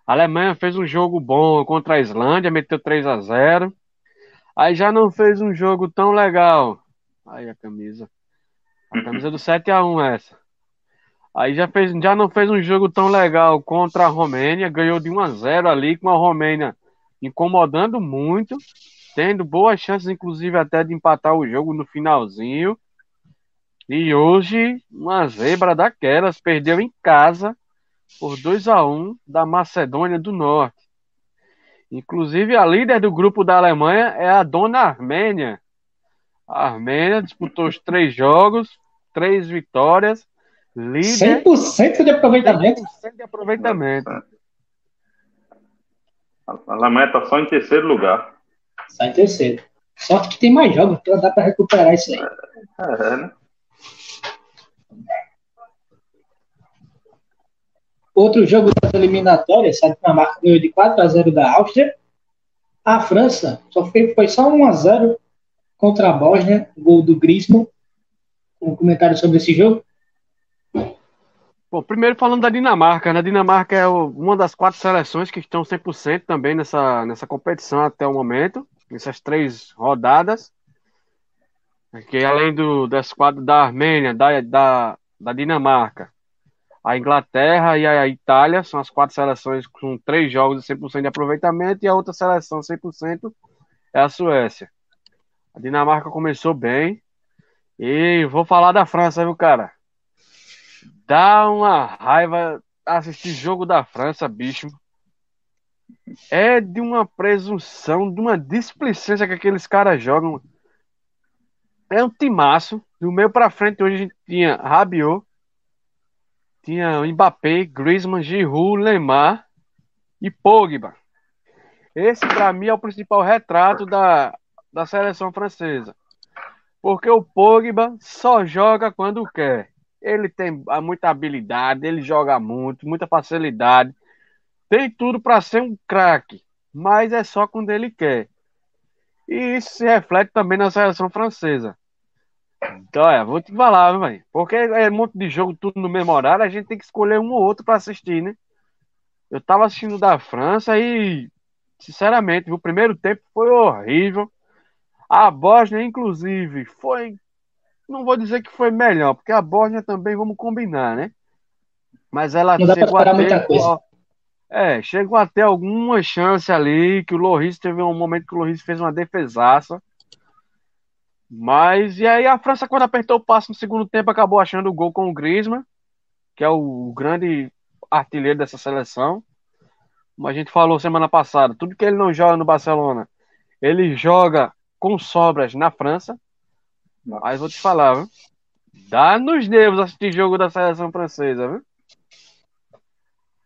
A Alemanha fez um jogo bom contra a Islândia, meteu 3 a 0. Aí já não fez um jogo tão legal. Aí a camisa. A camisa do 7 a 1 essa. Aí já fez, já não fez um jogo tão legal contra a Romênia, ganhou de 1 a 0 ali com a Romênia incomodando muito, tendo boas chances inclusive até de empatar o jogo no finalzinho. E hoje uma zebra daquelas perdeu em casa por 2 a 1 da Macedônia do Norte. Inclusive a líder do grupo da Alemanha é a dona Armênia. A Armênia disputou os três jogos, três vitórias, líder 100% de aproveitamento. 100% de aproveitamento. A Alemanha está só em terceiro lugar. Sai em terceiro. Sorte que tem mais jogos, então dá para recuperar isso aí. É, né? Outro jogo das eliminatórias, a Dinamarca ganhou de 4 a 0 da Áustria. A França só foi, foi só 1 a 0 contra a Bósnia, gol do Griezmann. Um comentário sobre esse jogo? Bom, primeiro falando da Dinamarca, né? A Dinamarca é uma das quatro seleções que estão 100% também nessa, nessa competição até o momento, nessas três rodadas. Que além do, das quatro da Armênia, da, da, da Dinamarca, a Inglaterra e a Itália são as quatro seleções com três jogos de 100% de aproveitamento e a outra seleção 100% é a Suécia. A Dinamarca começou bem e vou falar da França, viu, cara? Dá uma raiva assistir jogo da França, bicho. É de uma presunção, de uma displicência que aqueles caras jogam. É um timaço. Do meio para frente, hoje a gente tinha Rabiot, tinha Mbappé, Griezmann, Giroud, Lemar e Pogba. Esse, para mim, é o principal retrato da, da seleção francesa. Porque o Pogba só joga quando quer. Ele tem muita habilidade, ele joga muito, muita facilidade. Tem tudo para ser um craque, mas é só quando ele quer. E isso se reflete também na seleção francesa. Então, é, vou te falar, velho. Porque é um monte de jogo tudo no mesmo horário, a gente tem que escolher um ou outro para assistir, né? Eu tava assistindo da França e, sinceramente, o primeiro tempo foi horrível. A Bósnia, inclusive, foi não vou dizer que foi melhor, porque a Bórnia também, vamos combinar, né? Mas ela não chegou a ter. É, chegou até alguma chance ali, que o Loris teve um momento que o Loris fez uma defesaça. Mas, e aí a França, quando apertou o passo no segundo tempo, acabou achando o gol com o Griezmann, que é o grande artilheiro dessa seleção. Como a gente falou semana passada, tudo que ele não joga no Barcelona, ele joga com sobras na França. Mas vou te falar, viu? Dá nos nervos assistir jogo da seleção francesa, viu?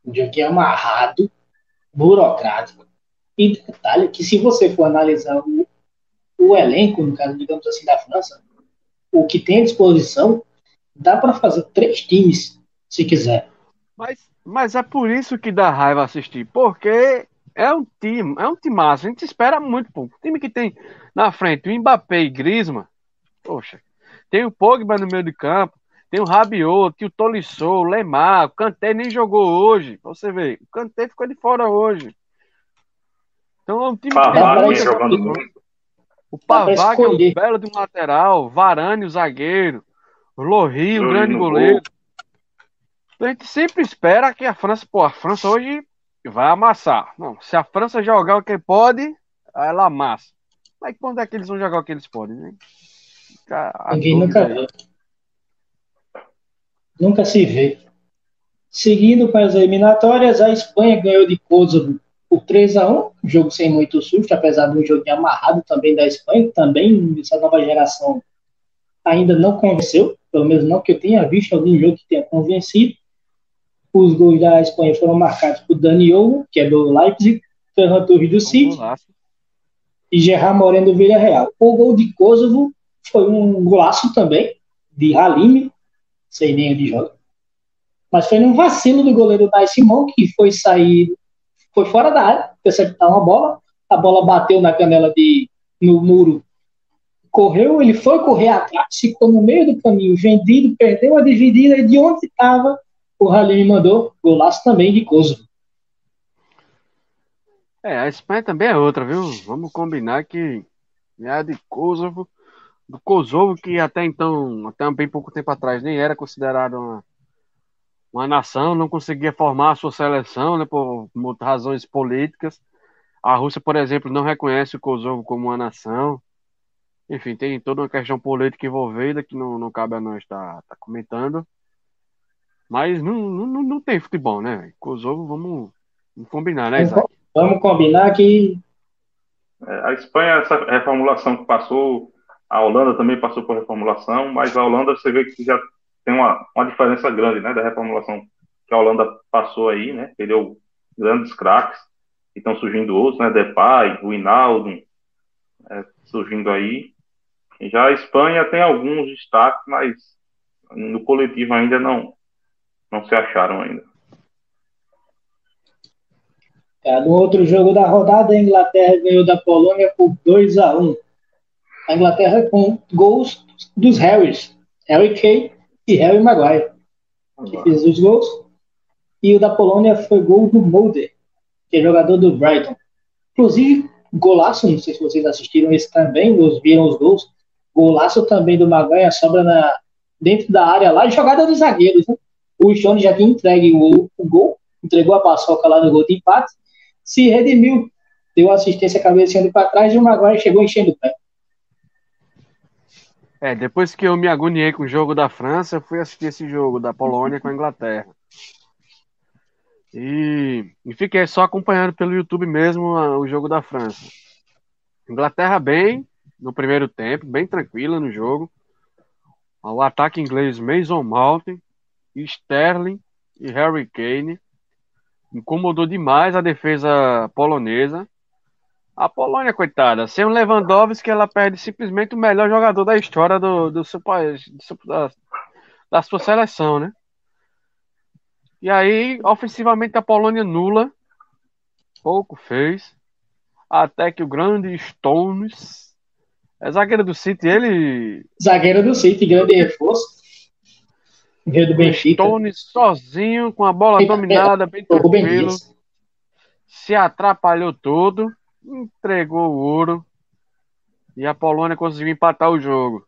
Um dia que é amarrado, burocrático. E detalhe que se você for analisar o, o elenco, no caso, digamos assim, da França, o que tem à disposição, dá para fazer três times, se quiser. Mas, mas é por isso que dá raiva assistir, porque é um time, é um time massa. A gente espera muito, pô. O time que tem na frente o Mbappé e Griezmann, Poxa, tem o Pogba no meio de campo, tem o Rabiot, tem o Tolisso, o Lemar, o Kanté nem jogou hoje. Você vê, o Kanté ficou de fora hoje. Então é um time Pavard que jogando muito. O Pavard é um belo de um lateral, Varane, o zagueiro, o Lohri, o grande goleiro. A gente sempre espera que a França, pô, a França hoje vai amassar. Não, se a França jogar o que pode, ela amassa. Mas quando é que eles vão jogar o que eles podem, né? Ninguém nunca vê. Nunca se vê. Seguindo com as eliminatórias, a Espanha ganhou de Kosovo por 3 a 1 jogo sem muito susto, apesar de um jogo amarrado também da Espanha, também essa nova geração ainda não convenceu, pelo menos não que eu tenha visto algum jogo que tenha convencido. Os gols da Espanha foram marcados por Dani Olmo, que é do Leipzig, Ferran Torres do City e Gerard Moreno do Villarreal. O gol de Kosovo foi um golaço também, de Halime, sem nem de jogo. Mas foi um vacilo do goleiro Dai Simão, que foi sair, foi fora da área, interceptar uma bola, a bola bateu na canela de, no muro, correu, ele foi correr atrás, ficou no meio do caminho, vendido, perdeu a dividida, e de onde estava, o Halime mandou golaço também de Kosovo. É, a Espanha também é outra, viu? Vamos combinar que a de Kosovo do Kosovo, que até então, até bem pouco tempo atrás, nem era considerado uma, uma nação, não conseguia formar a sua seleção, né, por, razões políticas. A Rússia, por exemplo, não reconhece o Kosovo como uma nação. Enfim, tem toda uma questão política envolvida que não, não cabe a nós estar tá, tá comentando. Mas não, não, não tem futebol, né? Kosovo, vamos, vamos combinar, né, Isaac? Vamos combinar que. É, a Espanha, essa reformulação que passou, a Holanda também passou por reformulação, mas a Holanda você vê que já tem uma, uma diferença grande, né, da reformulação que a Holanda passou aí, né, perdeu grandes craques, e estão surgindo outros, né, Depay, Hinaldo, é, surgindo aí. Já a Espanha tem alguns destaques, mas no coletivo ainda não, não se acharam ainda. É, no outro jogo da rodada, a Inglaterra ganhou da Polônia por 2 a 1 a Inglaterra com gols dos Harrys, Harry Kane e Harry Maguire. que fez os gols. E o da Polônia foi gol do Mulder, que é jogador do Brighton. Inclusive, golaço, não sei se vocês assistiram esse também, os viram os gols. Golaço também do Maganha, sobra na, dentro da área lá, jogada dos zagueiros. Né? O Johnny já tinha entregue o, o, gol, entregou a paçoca lá no gol de empate, se redimiu, deu assistência cabeceando para trás e o Maguire chegou enchendo o pé. É, depois que eu me agoniei com o jogo da França, eu fui assistir esse jogo da Polônia com a Inglaterra. E, e fiquei só acompanhando pelo YouTube mesmo o jogo da França. Inglaterra bem no primeiro tempo, bem tranquila no jogo. O ataque inglês Mason Mount, Sterling e Harry Kane incomodou demais a defesa polonesa. A Polônia, coitada, sem o Lewandowski, ela perde simplesmente o melhor jogador da história do, do seu país, da, da sua seleção, né? E aí, ofensivamente, a Polônia nula. Pouco fez. Até que o grande Stones. É zagueiro do City, ele. Zagueiro do City, grande reforço. Veio do Benfica. Stones sozinho, com a bola dominada, bem tranquilo. Se atrapalhou todo. Entregou o ouro. E a Polônia conseguiu empatar o jogo.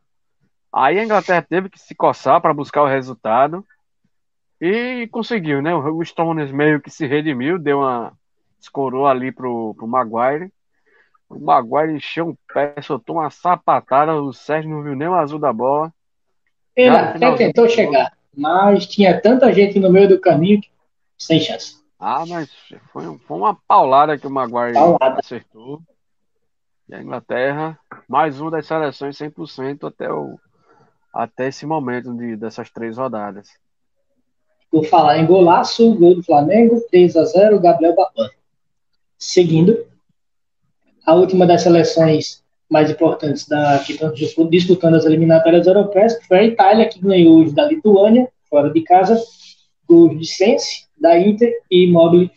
Aí a Inglaterra teve que se coçar para buscar o resultado. E conseguiu, né? O Stones meio que se redimiu, deu uma. escorou ali pro, pro Maguire. O Maguire encheu um pé, soltou uma sapatada, o Sérgio não viu nem o azul da bola. Ele até tentou chegar, mas tinha tanta gente no meio do caminho que sem chance. Ah, mas foi, foi uma paulada que o Maguire paulada. acertou. E a Inglaterra, mais uma das seleções 100% até, o, até esse momento de, dessas três rodadas. Por falar em golaço, gol do Flamengo, 3 a 0 Gabriel Bacana. Seguindo, a última das seleções mais importantes da, que estão disputando as eliminatórias europeias foi a Itália, que ganhou hoje da Lituânia, fora de casa, de Sense, da Inter e Immobile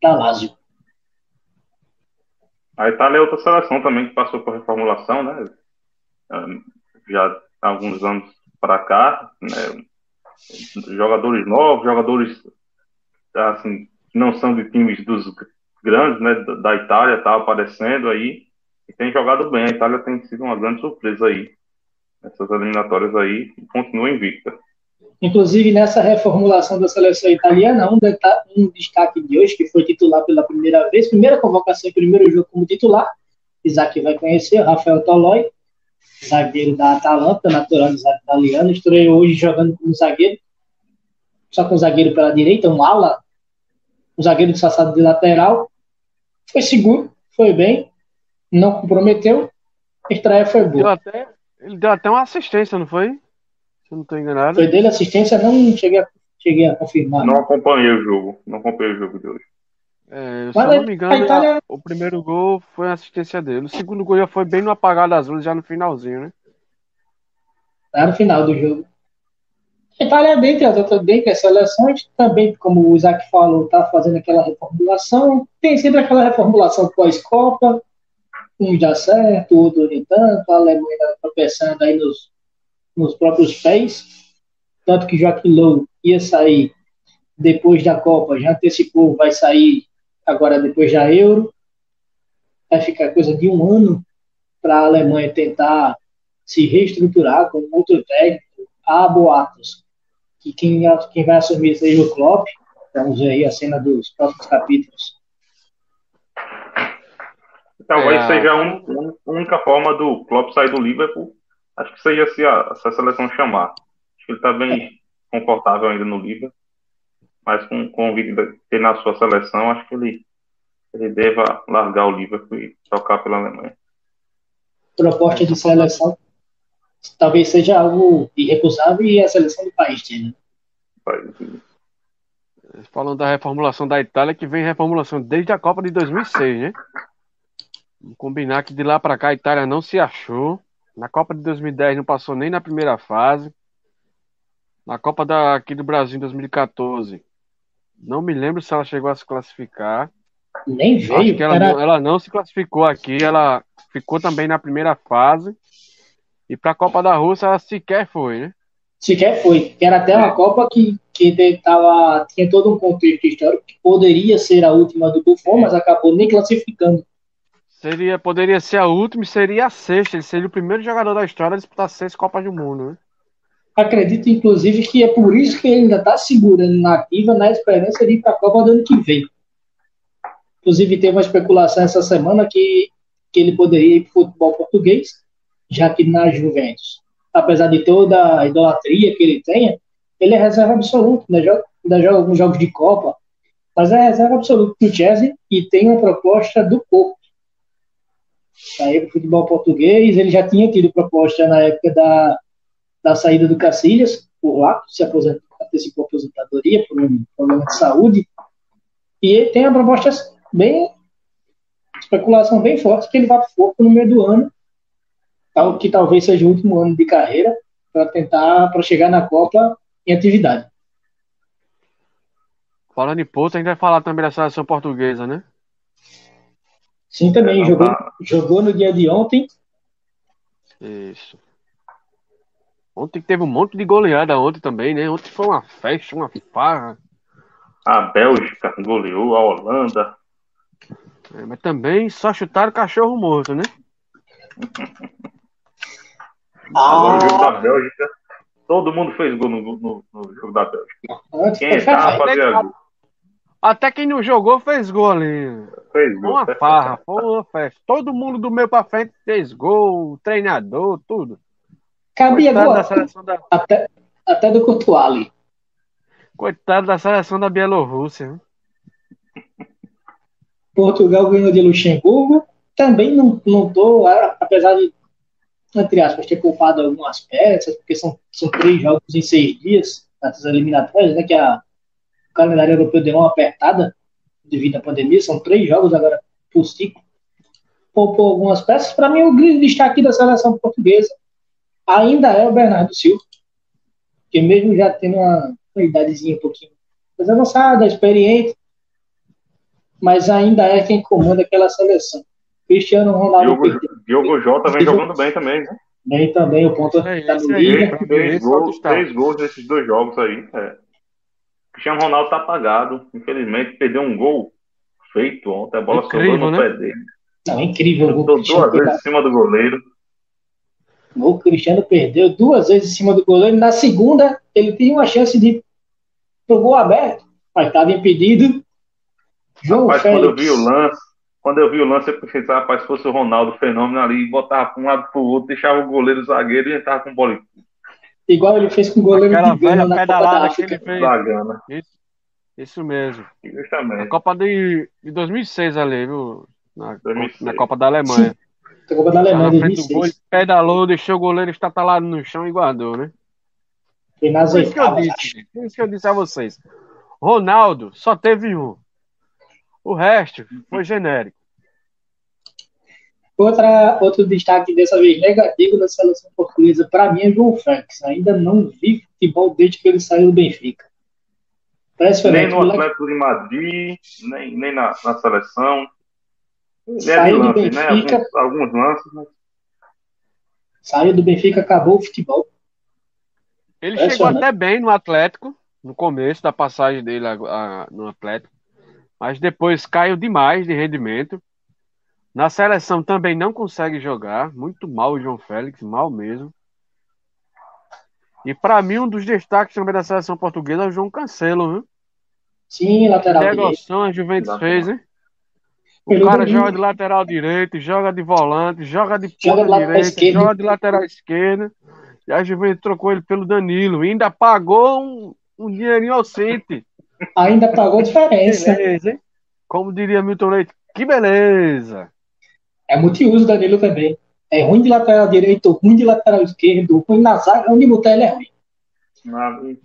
da Lazio. A Itália é outra seleção também que passou por reformulação, né? Já há alguns anos para cá, né? jogadores novos, jogadores assim, que não são de times dos grandes, né, da Itália, tá aparecendo aí e tem jogado bem. A Itália tem sido uma grande surpresa aí nessas eliminatórias aí continua invicta. Inclusive nessa reformulação da seleção italiana, um, um destaque de hoje que foi titular pela primeira vez, primeira convocação, primeiro jogo como titular, Isaac vai conhecer, Rafael Toloi, zagueiro da Atalanta, naturalizado italiano, estreou hoje jogando como zagueiro, só com zagueiro pela direita, um ala, um zagueiro disfarçado de lateral, foi seguro, foi bem, não comprometeu, a estreia foi boa. Deu até, ele deu até uma assistência, não foi? Eu não estou enganado. Foi dele assistência, não cheguei a, cheguei a confirmar. Não acompanhei o jogo, não acompanhei o jogo de hoje. É, se não me engano, Itália... o primeiro gol foi a assistência dele. O segundo gol já foi bem no apagado das luzes, já no finalzinho, né? Lá no final do jogo. A Itália, dentre as outras, dentre as seleções, também, como o Isaac falou, está fazendo aquela reformulação. Tem sido aquela reformulação pós-Copa. Um dá certo, o outro nem tanto. A Alemanha está pensando aí nos, nos próprios pés. Tanto que Joaquim Low ia sair depois da Copa, já antecipou, vai sair agora depois da Euro. Vai ficar coisa de um ano para a Alemanha tentar se reestruturar com outro técnico. Há boatos que quem, quem vai assumir seja o Klopp. Vamos ver aí a cena dos próximos capítulos. Talvez é. seja a única forma do Klopp sair do Liverpool. Acho que seja se a, se a seleção chamar. Acho que ele está bem é. confortável ainda no Liverpool mas com, o vídeo ter na sua seleção, acho que ele, ele deva largar o Liverpool e tocar pela Alemanha. Proposta de seleção talvez seja algo irrecusável e a seleção do país dele. Falando da reformulação da Itália, que vem reformulação desde a Copa de 2006, né? Vamos combinar que de lá para cá a Itália não se achou. Na Copa de 2010 não passou nem na primeira fase. Na Copa da, aqui do Brasil em 2014 não me lembro se ela chegou a se classificar. Nem veio. Ela, era... não, ela não se classificou aqui, ela ficou também na primeira fase. E para a Copa da Rússia ela sequer foi, né? Sequer foi. Era até uma é. Copa que, que que tava, tinha todo um contexto histórico que poderia ser a última do Buffon, mas acabou nem classificando. Seria, poderia ser a última e seria a sexta. Ele seria o primeiro jogador da história a disputar seis Copas do Mundo, né? Acredito, inclusive, que é por isso que ele ainda está segurando na ativa na esperança de ir para a Copa do ano que vem. Inclusive, teve uma especulação essa semana que, que ele poderia ir para o futebol português, já que na Juventus, apesar de toda a idolatria que ele tenha, ele é reserva absoluto, ainda joga, ainda joga alguns jogos de Copa, mas é reserva absoluto do Chelsea e tem uma proposta do Porto. Sair para o futebol português, ele já tinha tido proposta na época da, da saída do Cacilhas, por lá, se aposentou, antecipou a aposentadoria por um problema de saúde, e ele tem a proposta bem, especulação bem forte que ele vai para o Porto no meio do ano, que talvez seja o último ano de carreira, para tentar, para chegar na Copa em atividade. Falando em Porto, a gente vai falar também da seleção portuguesa, né? Sim, também. É, jogou, jogou no dia de ontem. Isso. Ontem teve um monte de goleada ontem também, né? Ontem foi uma festa, uma farra. A Bélgica goleou, a Holanda. É, mas também só chutaram cachorro morto, né? (laughs) Agora o jogo da Bélgica Todo mundo fez gol no, no, no jogo da Bélgica. Quem entrava fazia gol. Até quem não jogou fez gol ali. Fez gol. Uma farra, foi uma festa. Todo mundo do meio pra frente fez gol, treinador, tudo. Cabia gol. Da... Até, até do Cotuali. Coitado da seleção da Bielorrússia. Portugal ganhou de Luxemburgo. Também não, não tô, apesar de entre aspas, ter poupado algumas peças, porque são, são três jogos em seis dias, essas eliminatórias, né, que a, o calendário europeu deu uma apertada devido à pandemia, são três jogos agora por ciclo. Poupou algumas peças. Para mim, o grande destaque da seleção portuguesa ainda é o Bernardo Silva, que mesmo já tendo uma, uma idadezinha um pouquinho mais avançada, experiente, mas ainda é quem comanda aquela seleção. Cristiano Ronaldo. Diogo, Diogo Jota vem jogando bem também, né? Bem também, o ponto é, tá no Liga. Três gols, três gols nesses dois jogos aí. É. Cristiano Ronaldo tá apagado. Infelizmente, perdeu um gol feito ontem. A bola incrível, sobrou no né? pé dele. Não, é incrível. O gol duas vezes em cima do goleiro. O Cristiano perdeu duas vezes em cima do goleiro. Na segunda, ele tinha uma chance de pro gol aberto, mas estava impedido. João Rapaz, Félix. quando eu vi o lance, quando eu vi o lance, eu pensei, rapaz, se fosse o Ronaldo Fenômeno ali, botava para um lado para o outro, deixava o goleiro zagueiro e entrava com bola. Igual ele fez com o goleiro Aquela de velha pedalada que ele fez. Isso, isso mesmo. Justamente. A Copa de, de 2006 ali, viu? Na, 2006. na Copa da Alemanha. A Copa da Alemanha, 2006. Gol, ele pedalou, deixou o goleiro estatalado no chão e guardou, né? Foi nas isso que eu disse, isso que eu disse a vocês. Ronaldo só teve um. O resto foi genérico. Outra, outro destaque dessa vez negativo da seleção portuguesa, para mim, é João Félix. Ainda não vi futebol desde que ele saiu do Benfica. Nem no Atlético de Madrid, nem, nem na, na seleção. Ele é saiu do lance, né? Benfica, né? alguns, alguns lances. Mas... Saiu do Benfica, acabou o futebol. Ele chegou até bem no Atlético, no começo da passagem dele a, a, no Atlético mas depois caiu demais de rendimento. Na seleção também não consegue jogar, muito mal o João Félix, mal mesmo. E para mim, um dos destaques também da seleção portuguesa é o João Cancelo, viu? Sim, lateral direito. Negociação a Juventus fez, hein? O Pelo cara joga de lateral direito, joga de volante, joga de ponta direita, joga de lateral esquerda. E a Juventus trocou ele pelo Danilo. E ainda pagou um, um dinheirinho ao City. Ainda pagou diferença. Beleza, hein? Como diria Milton Leite, que beleza! É multiuso Danilo também. É ruim de lateral direito, ruim de lateral esquerdo, ruim na zaga, onde botar ele é ruim. Não.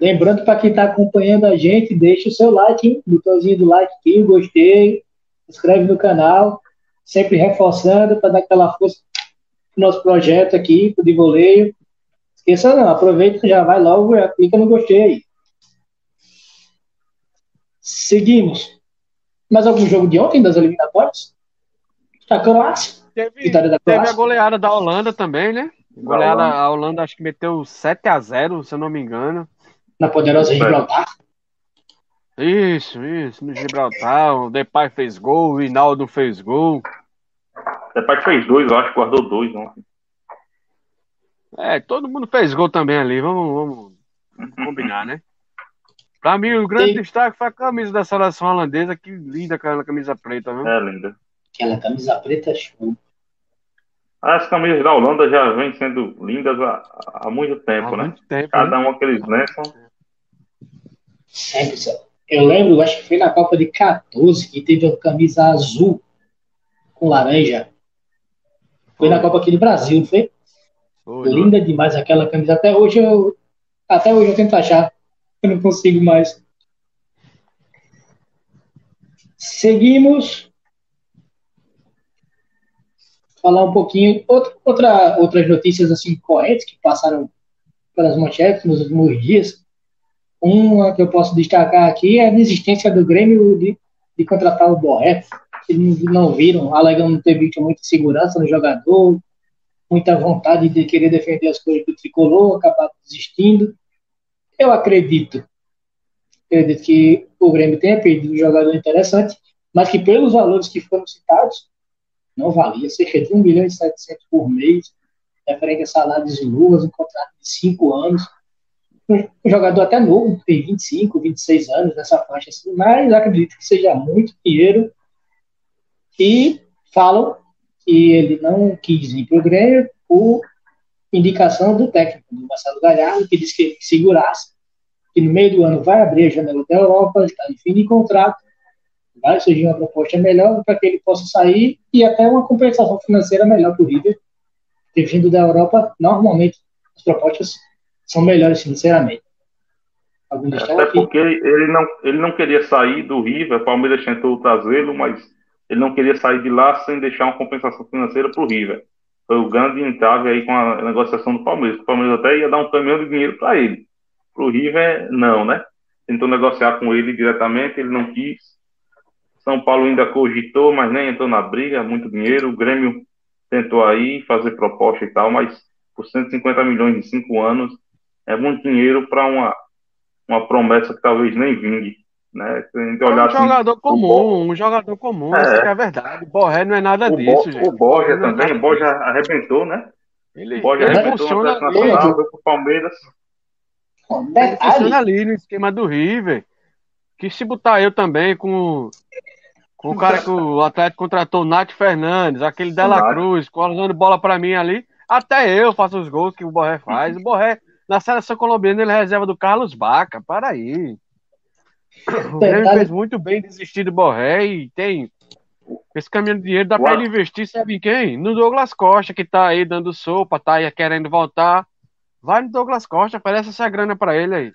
Lembrando para quem está acompanhando a gente, deixa o seu like, hein? botãozinho do like aqui, gostei, inscreve no canal, sempre reforçando para dar aquela força pro nosso projeto aqui, pro de voleio. Esqueça não, aproveita, já vai logo, já clica no gostei. Seguimos. Mais algum jogo de ontem das eliminatórias? A Croácia. Teve, Vitória da Croácia. Teve a goleada da Holanda também, né? Goleada, a Holanda acho que meteu 7 a 0 se eu não me engano. Na poderosa Gibraltar? Isso, isso, no Gibraltar. O Depay fez gol, o Hinaldo fez gol. O Depay fez dois, eu acho, guardou dois ontem. É, todo mundo fez gol também ali. Vamos, vamos combinar, né? Pra mim, o grande Sim. destaque foi a camisa da seleção holandesa. Que linda aquela camisa preta, viu? É, linda. Aquela camisa preta é show. As camisas da Holanda já vêm sendo lindas há, há muito tempo, há né? Muito tempo, Cada né? um aqueles lençam. Sempre, eu lembro, acho que foi na Copa de 14 que teve a camisa azul com laranja. Foi na Copa aqui do Brasil, não foi? foi Linda foi. demais aquela camisa. Até hoje eu, até hoje eu tento achar. Eu não consigo mais. Seguimos falar um pouquinho, outra, outra, outras notícias assim correntes que passaram pelas manchetes nos últimos dias. Uma que eu posso destacar aqui é a desistência do Grêmio de, de contratar o Borré. Eles não viram, alegando ter visto muita segurança no jogador, muita vontade de querer defender as coisas do tricolor, acabar desistindo. Eu acredito, acredito que o Grêmio tenha perdido um jogador interessante, mas que pelos valores que foram citados, não valia cerca de 1 milhão e 700 por mês, referente a salários e luvas, um contrato de 5 anos. Um jogador até novo, tem 25, 26 anos nessa faixa, assim, mas acredito que seja muito dinheiro. E falam que ele não quis ir para o Grêmio por indicação do técnico, do Marcelo Galhardo, que disse que segurasse, que no meio do ano vai abrir a janela da Europa, está em fim de contrato, vai surgir uma proposta melhor para que ele possa sair e até uma compensação financeira melhor para o River. Porque vindo da Europa, normalmente as propostas são melhores financeiramente. Algum até porque ele não, ele não queria sair do River, o Palmeiras tentou trazê-lo, mas ele não queria sair de lá sem deixar uma compensação financeira para o River. Foi o grande entrave aí com a negociação do Palmeiras. O Palmeiras até ia dar um caminhão de dinheiro para ele. Para o River, não, né? Tentou negociar com ele diretamente, ele não quis são Paulo ainda cogitou, mas nem entrou na briga, muito dinheiro. O Grêmio tentou aí fazer proposta e tal, mas por 150 milhões em cinco anos é muito dinheiro para uma, uma promessa que talvez nem vingue. Né? É um assim, jogador comum, um jogador comum, é. isso é a verdade. Borré não é nada o disso, Bo, gente. O Borja é também, o Borja arrebentou, né? Ele, o Borja ele arrebentou funciona no nacional, foi pro Palmeiras. Ele funciona ali no esquema do River. Que se botar eu também com com o cara que o Atlético contratou, o Nath Fernandes, aquele Dela Cruz, colocando bola para mim ali. Até eu faço os gols que o Borré faz. O Borré, na seleção colombiana, ele é reserva do Carlos Baca. Para aí. O Grêmio fez muito bem desistir do Borré e tem. Esse caminho de dinheiro dá para ele investir, sabe em quem? No Douglas Costa, que tá aí dando sopa, tá aí querendo voltar. Vai no Douglas Costa, oferece essa grana para ele aí.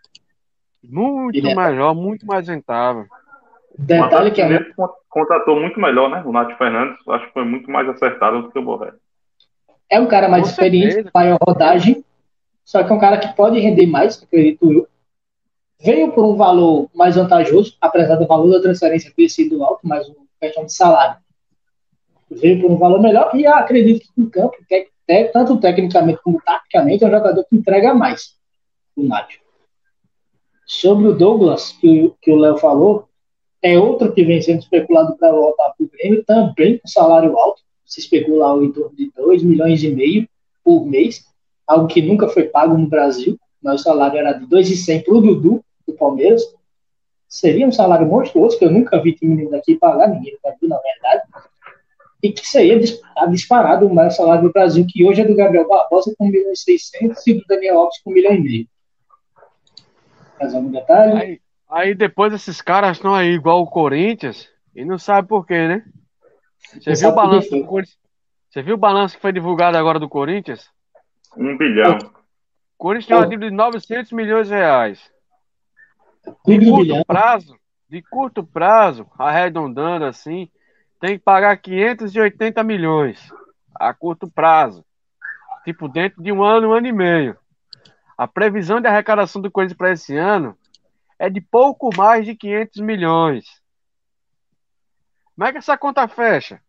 Muito é melhor, muito mais rentável. Detalhe que é... contratou muito melhor, né? O Nath Fernandes, acho que foi muito mais acertado do que o Borré. É um cara mais Com experiente, certeza. maior rodagem, só que é um cara que pode render mais, acredito eu. Veio por um valor mais vantajoso, apesar do valor da transferência ter sido alto, mas uma questão de salário. Veio por um valor melhor e acredito que no campo, tanto tecnicamente como taticamente, é um jogador que entrega mais. O Nath. Sobre o Douglas, que, que o Léo falou, é outro que vem sendo especulado para voltar para o Grêmio, também com salário alto, se especula em torno de 2 milhões e meio por mês, algo que nunca foi pago no Brasil, mas o salário era de 2,100 para o Dudu, do Palmeiras. Seria um salário monstruoso, que eu nunca vi time daqui pagar, ninguém pagou, na verdade. E que seria disparado, o maior salário do Brasil, que hoje é do Gabriel Barbosa com 1 milhão e 600 e do Daniel Alves com 1 milhão e meio. Mais algum detalhe? Aí, Aí depois esses caras estão aí igual o Corinthians e não sabe por quê, né? Você viu o balanço do Corinthians? Você viu o balanço que foi divulgado agora do Corinthians? Um bilhão. Corinthians tem uma dívida de 900 milhões de reais. De curto prazo, de curto prazo, arredondando assim, tem que pagar 580 milhões a curto prazo. Tipo, dentro de um ano, um ano e meio. A previsão de arrecadação do Corinthians para esse ano é de pouco mais de 500 milhões. Como é que essa conta fecha?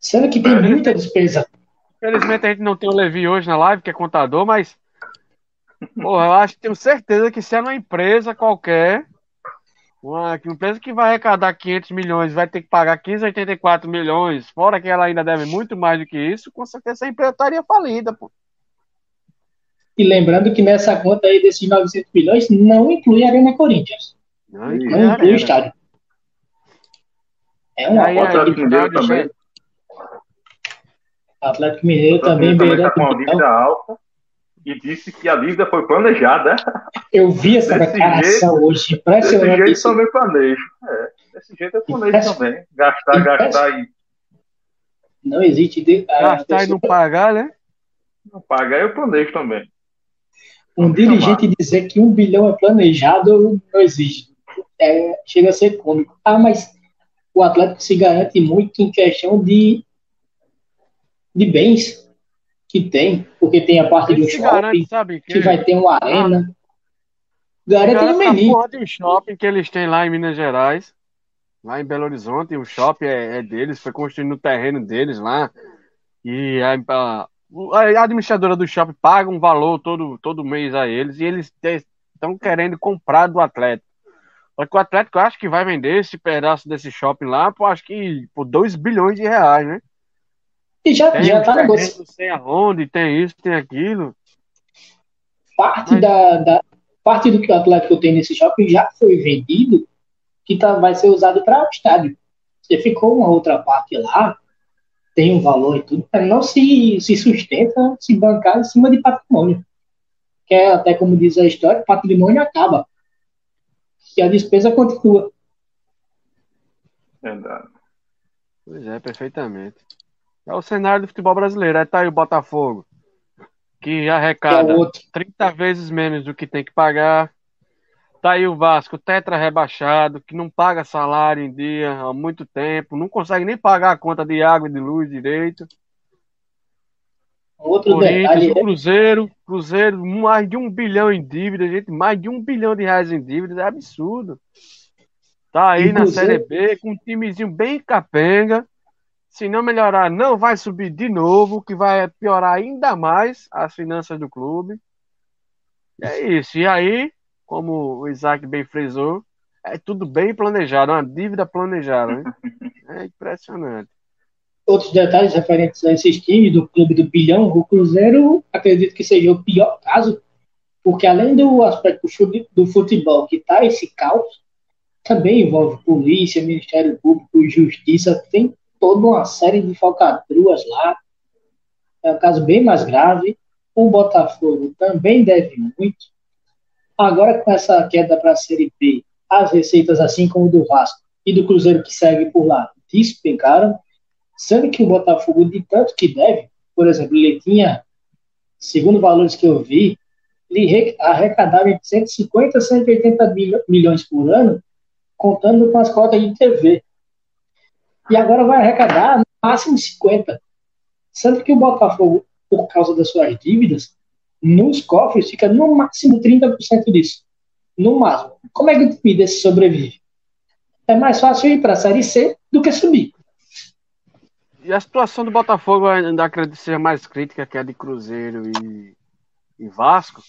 Sendo que tem muita despesa. Infelizmente a gente não tem o Levi hoje na live, que é contador, mas. Porra, eu acho que tenho certeza que se é uma empresa qualquer, uma empresa que vai arrecadar 500 milhões vai ter que pagar 584 milhões, fora que ela ainda deve muito mais do que isso, com certeza a empresa estaria falida, pô. E lembrando que nessa conta aí desses 900 milhões não inclui a Arena Corinthians. Não, Não inclui o estádio. É uma Aí, O conta aí, Atlético Mineiro também. Atlético Mineiro O Atlético também Mineiro também está com o dívida alta e disse que a dívida foi planejada. Eu vi essa Desse declaração hoje, Desse impressionante. jeito isso. também planejo. É, desse jeito eu planejo também. Gastar, gastar e Não existe. De, gastar e não pagar, né? não pagar, eu planejo também. um dirigente dizer que um bilhão é planejado não existe. É, chega a ser cômico. Ah, mas o Atlético se garante muito em questão de, de bens que tem, porque tem a parte do se garante, shopping, sabe? que vai ter uma arena. Garante no Garante a Menin. porra de shopping que eles têm lá em Minas Gerais, lá em Belo Horizonte, o shopping é, é deles, foi construído no terreno deles lá. E a, a- a administradora do shopping paga um valor todo, todo mês a eles e eles estão querendo comprar do Atlético. Só que o Atlético acho que vai vender esse pedaço desse shopping lá por acho que por 2 bilhões de reais, né? E já, Tem já tá terrenos, não sei aonde, tem isso, tem aquilo. Parte, Mas- da, da- parte do que o Atlético tem nesse shopping já foi vendido, que tá, vai ser usado para o estádio. Você ficou uma outra parte lá, tem um valor e tudo, não se, se sustenta, se bancar em cima de patrimônio. Que é até como diz a história, patrimônio acaba. E a despesa continua. Verdade. Pois é, perfeitamente. É o cenário do futebol brasileiro. Aí tá aí o Botafogo, que é arrecada outro. 30 vezes menos do que tem que pagar. Tá aí o Vasco, tetra rebaixado, que não paga salário em dia há muito tempo, não consegue nem pagar a conta de água e de luz direito. Outro detalhe Cruzeiro, Cruzeiro, mais de um bilhão em dívida, gente, mais de um bilhão de reais em dívidas, é absurdo. Tá aí na Série B, com um timezinho bem capenga. Se não melhorar, não vai subir de novo, que vai piorar ainda mais as finanças do clube. É isso. E aí, como o Isaac bem frisou, é tudo bem planejado, uma dívida planejada, né? (laughs) É impressionante. outros detalhes referentes a esses times do clube do bilhão, o Cruzeiro acredito que seja o pior caso, porque além do aspecto do futebol que está esse caos, também envolve polícia, Ministério Público, Justiça, tem toda uma série de falcatruas lá. É um caso bem mais grave. O Botafogo também deve muito. Agora, com essa queda para a Série B, as receitas, assim como do Vasco e do Cruzeiro que segue por lá, despencaram. Sendo que o Botafogo, de tanto que deve, por exemplo, ele tinha, segundo valores que eu vi, ele re- arrecadava entre 150 e 180 bilho- milhões por ano, contando com as cotas de TV. E agora vai arrecadar no máximo 50. Sendo que o Botafogo, por causa das suas dívidas, nos cofres fica no máximo 30% disso. No máximo. Como é que o time desse sobrevive? É mais fácil ir para a Série C do que subir. E a situação do Botafogo ainda acredito ser mais crítica que a de Cruzeiro e, e Vasco,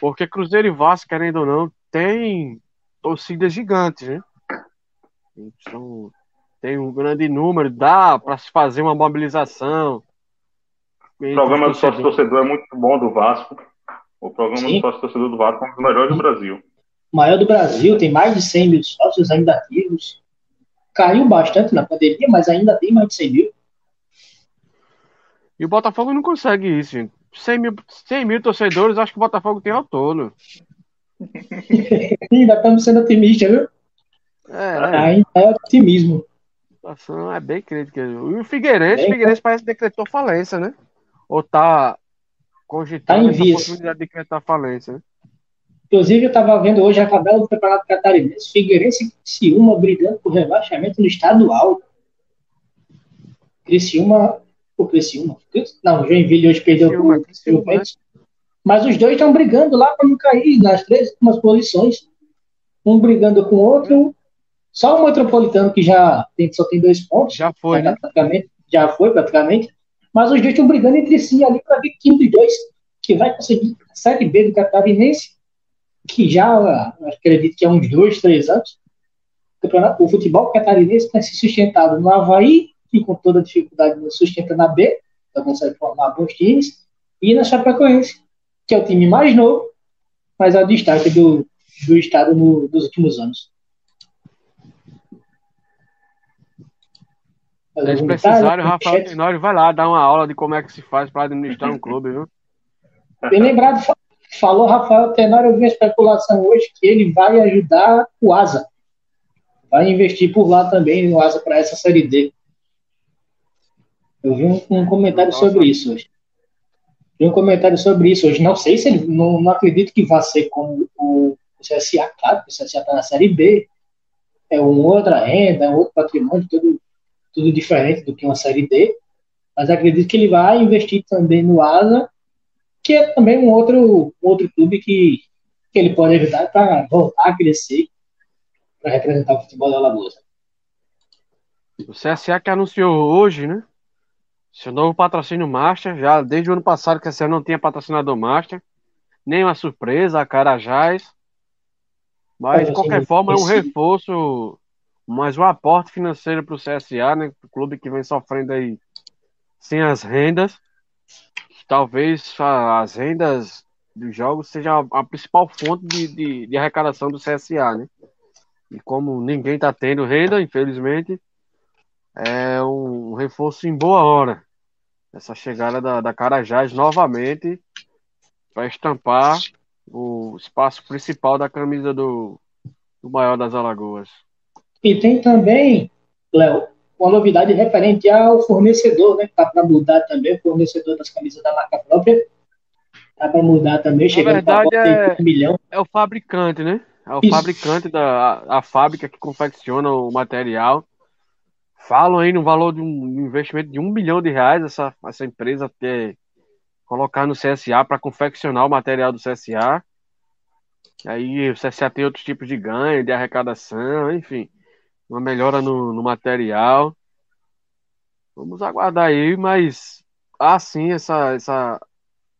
porque Cruzeiro e Vasco, querendo ou não, tem torcidas gigantes, né? Então, tem um grande número, dá para se fazer uma mobilização. O programa do sócio torcedor. torcedor é muito bom do Vasco. O programa Sim. do sócio torcedor do Vasco é um dos melhores do Brasil. O maior do Brasil, tem mais de 100 mil sócios ainda ativos. Caiu bastante na pandemia, mas ainda tem mais de 100 mil. E o Botafogo não consegue isso, gente. 100 mil, 100 mil torcedores, acho que o Botafogo tem ao todo. (laughs) Ainda estamos sendo otimistas, viu? É, é. Ainda é otimismo. A situação é bem crítica. E o Figueirense, Bem, o Figueirense parece que decretou falência, né? Ou tá Tá cogitando essa vias. possibilidade de decretar falência, né? Inclusive, eu estava vendo hoje a tabela do Campeonato Catarinense. Figueirense e Criciúma brigando por rebaixamento no estadual. Criciúma. O Criciúma. Não, o Joinville hoje perdeu Criciúma, Criciúma, né? Mas os dois estão brigando lá para não cair nas três últimas posições. Um brigando com o outro. Só o Metropolitano, que já tem, só tem dois pontos. Já foi, né? praticamente, já foi praticamente, Mas os dois estão brigando entre si ali para ver quem dos dois que vai conseguir a Série B do Catarinense, que já acredito que há uns dois, três anos, o futebol catarinense tem se sustentado no Havaí, que com toda dificuldade sustenta na B, então consegue formar bons times, e na Chapecoense, que é o time mais novo, mas é o destaque do, do estado no, dos últimos anos. Eles precisarem, o Rafael Tenório vai lá dar uma aula de como é que se faz para administrar um clube, viu? Bem lembrado, falou Rafael Tenório, eu vi a especulação hoje que ele vai ajudar o Asa. Vai investir por lá também no Asa para essa Série D. Eu vi um, um comentário Nossa. sobre isso hoje. Vi um comentário sobre isso hoje. Não sei se ele. Não, não acredito que vá ser como o, o CSA, claro, o CSA está na Série B. É uma outra renda, é um outro patrimônio, tudo, tudo diferente do que uma Série D. Mas acredito que ele vai investir também no Asa que é também um outro, outro clube que, que ele pode ajudar para voltar a crescer, para representar o futebol da Alagoas. O CSA que anunciou hoje, né? Seu novo patrocínio Master, já desde o ano passado que a CSA não tinha patrocinador Master, nem uma surpresa, a Carajás. Mas, de qualquer forma, é um reforço, mais um aporte financeiro para o CSA, né? O clube que vem sofrendo aí sem as rendas talvez as rendas dos jogos seja a principal fonte de, de, de arrecadação do CSA, né? E como ninguém está tendo renda, infelizmente, é um reforço em boa hora. Essa chegada da, da Carajás novamente para estampar o espaço principal da camisa do, do maior das Alagoas. E tem também, Léo, uma novidade referente ao fornecedor, né? Tá para mudar também o fornecedor das camisas da marca própria. Tá para mudar também, chegando verdade, é, um milhão. é o fabricante, né? É o Isso. fabricante da a, fábrica que confecciona o material. Falam aí no valor de um investimento de um milhão de reais essa, essa empresa ter colocar no CSA para confeccionar o material do CSA. Aí o CSA tem outros tipos de ganho, de arrecadação, enfim uma melhora no, no material. Vamos aguardar aí, mas há sim essa, essa,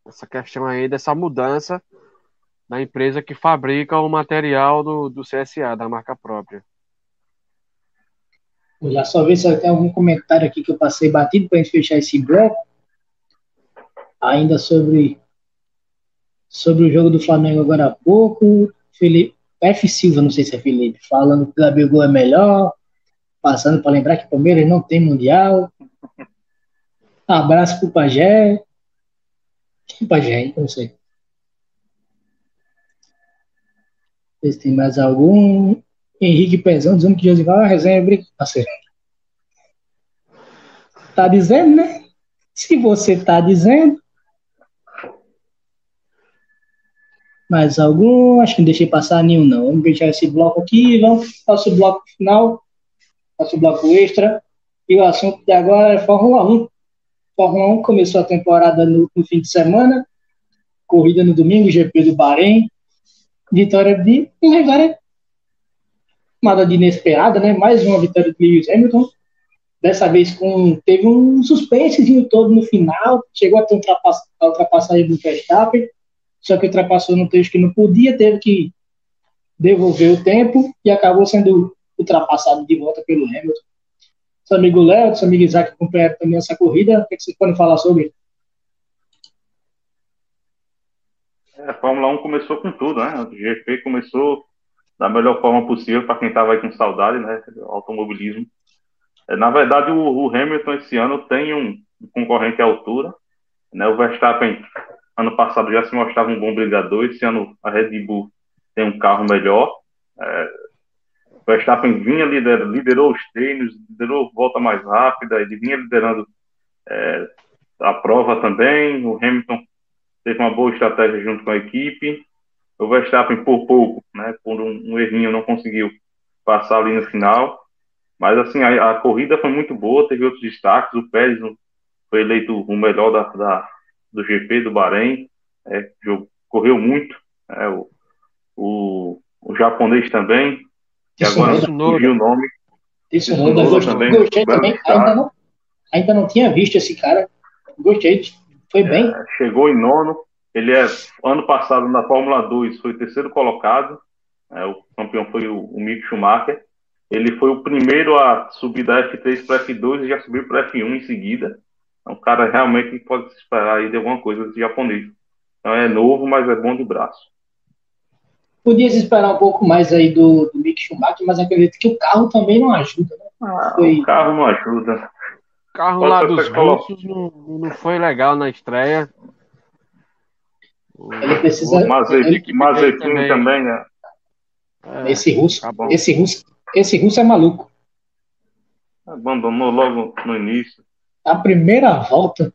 essa questão aí dessa mudança da empresa que fabrica o material do, do CSA, da marca própria. Vou já só ver se tem algum comentário aqui que eu passei batido para a gente fechar esse bloco. Ainda sobre, sobre o jogo do Flamengo agora há pouco. Felipe, F. Silva, não sei se é Felipe, falando que o Gabigol é melhor, passando para lembrar que o Palmeiras não tem Mundial. Abraço pro Pajé. Que Pajé, não sei. Ver se tem mais algum. Henrique Pezão dizendo que Josival é uma resenha brincadeira. Tá dizendo, né? Se você tá dizendo, Mais algum? Acho que não deixei passar nenhum, não. Vamos deixar esse bloco aqui. Vamos para o bloco final, nosso bloco extra. E o assunto de agora é Fórmula 1. Fórmula 1 começou a temporada no, no fim de semana. Corrida no domingo, GP do Bahrein. Vitória de. Agora nada de inesperada, né? Mais uma vitória de Lewis Hamilton. Dessa vez com, teve um suspensezinho todo no final. Chegou a ter a ultrapassagem do Verstappen só que ultrapassou no trecho que não podia, teve que devolver o tempo e acabou sendo ultrapassado de volta pelo Hamilton. Seu amigo Léo, seu amigo Isaac acompanharam também essa corrida. O que, é que vocês podem falar sobre? É, a Fórmula 1 começou com tudo, né? O GP começou da melhor forma possível para quem estava aí com saudade, né? Automobilismo. É, na verdade, o, Hamilton esse ano tem um concorrente à altura. Né? O Verstappen Ano passado já se mostrava um bom brigador, esse ano a Red Bull tem um carro melhor. É, Verstappen vinha liderando, liderou os treinos, liderou volta mais rápida, ele vinha liderando é, a prova também. O Hamilton teve uma boa estratégia junto com a equipe. O Verstappen, por pouco, né, por um, um errinho, não conseguiu passar ali no final. Mas, assim, a, a, corrida foi muito boa, teve outros destaques. O Pérez foi eleito o melhor da, da, do GP do Bahrein, é, correu muito, é, o, o, o, japonês também, que agora surgiu o nome. Isso também, gostei também. Ainda não, ainda não tinha visto esse cara. gostei. Foi bem. É, chegou em nono. Ele é, ano passado, na Fórmula 2, foi terceiro colocado. É, o campeão foi o, o Mick Schumacher. Ele foi o primeiro a subir da F3 para F2 e já subiu para F1 em seguida. É um cara realmente que pode se esperar aí de alguma coisa desse japonês. Então é novo, mas é bom de braço. Podia se esperar um pouco mais aí do, do Mick Schumacher, mas acredito que o carro também não ajuda, né? Ah, foi... O carro não ajuda. O carro lá dos russos não, não foi legal na estreia. Ele precisa. O Mazepin, Mazepin também, também, né? É, esse russo, tá esse russo, esse russo é maluco. Abandonou logo no início. A primeira volta.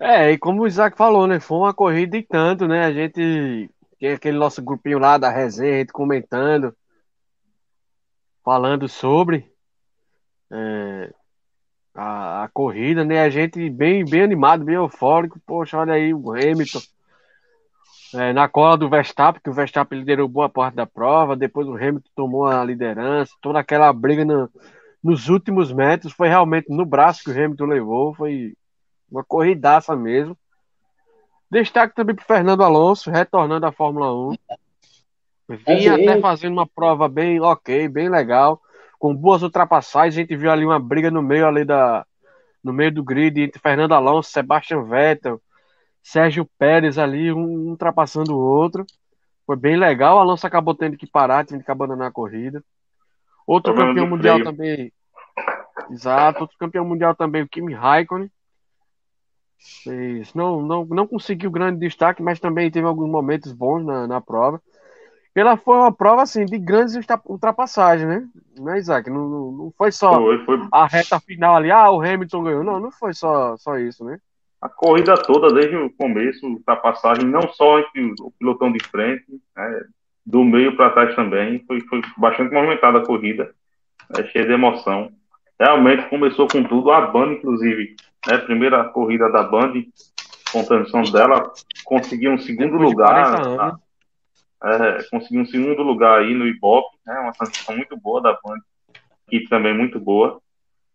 É, e como o Isaac falou, né? Foi uma corrida e tanto, né? A gente tem aquele nosso grupinho lá da resenha, a gente comentando, falando sobre é, a, a, corrida, né? A gente bem, bem animado, bem eufórico. Poxa, olha aí o Hamilton é, na cola do Verstappen, que o Verstappen liderou boa parte da prova, depois o Hamilton tomou a liderança, toda aquela briga no, nos últimos metros, foi realmente no braço que o Hamilton levou, foi uma corridaça mesmo. Destaque também para Fernando Alonso, retornando à Fórmula 1. Vinha é até fazendo uma prova bem ok, bem legal, com boas ultrapassagens. A gente viu ali uma briga no meio ali da, no meio do grid entre Fernando Alonso, Sebastian Vettel, Sérgio Pérez ali, um ultrapassando o outro. Foi bem legal. O Alonso acabou tendo que parar, tendo que abandonar a corrida. Outro campeão mundial freio. também. Exato, outro campeão mundial também, o Kimi Raikkonen. Fez, não, não, não conseguiu grande destaque, mas também teve alguns momentos bons na, na prova. Ela foi uma prova assim de grandes ultrapassagens, né? Não é, Isaac? Não, não foi só foi, foi... a reta final ali, ah, o Hamilton ganhou. Não, não foi só, só isso, né? a corrida toda, desde o começo, ultrapassagem, não só entre o pilotão de frente, né, do meio para trás também, foi, foi bastante movimentada a corrida, né, cheia de emoção. Realmente começou com tudo, a Band, inclusive, né, primeira corrida da Band, com transmissão dela, conseguiu um segundo lugar. Tá? É, conseguiu um segundo lugar aí no Ibope, né, uma transmissão muito boa da Band, equipe também muito boa.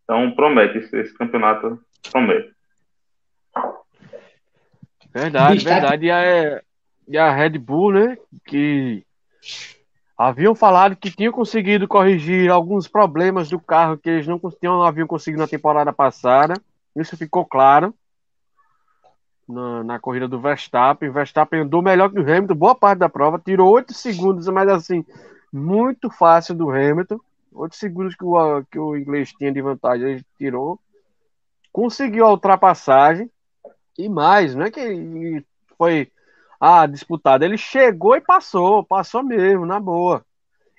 Então promete, esse, esse campeonato promete. Verdade, verdade. E a, e a Red Bull, né? Que haviam falado que tinham conseguido corrigir alguns problemas do carro que eles não, não haviam conseguido na temporada passada. Isso ficou claro na, na corrida do Verstappen. O Verstappen andou melhor que o Hamilton, boa parte da prova, tirou 8 segundos, mas assim, muito fácil do Hamilton. 8 segundos que o, que o inglês tinha de vantagem, ele tirou. Conseguiu a ultrapassagem. E mais, não é que foi ah, disputado. Ele chegou e passou, passou mesmo, na boa.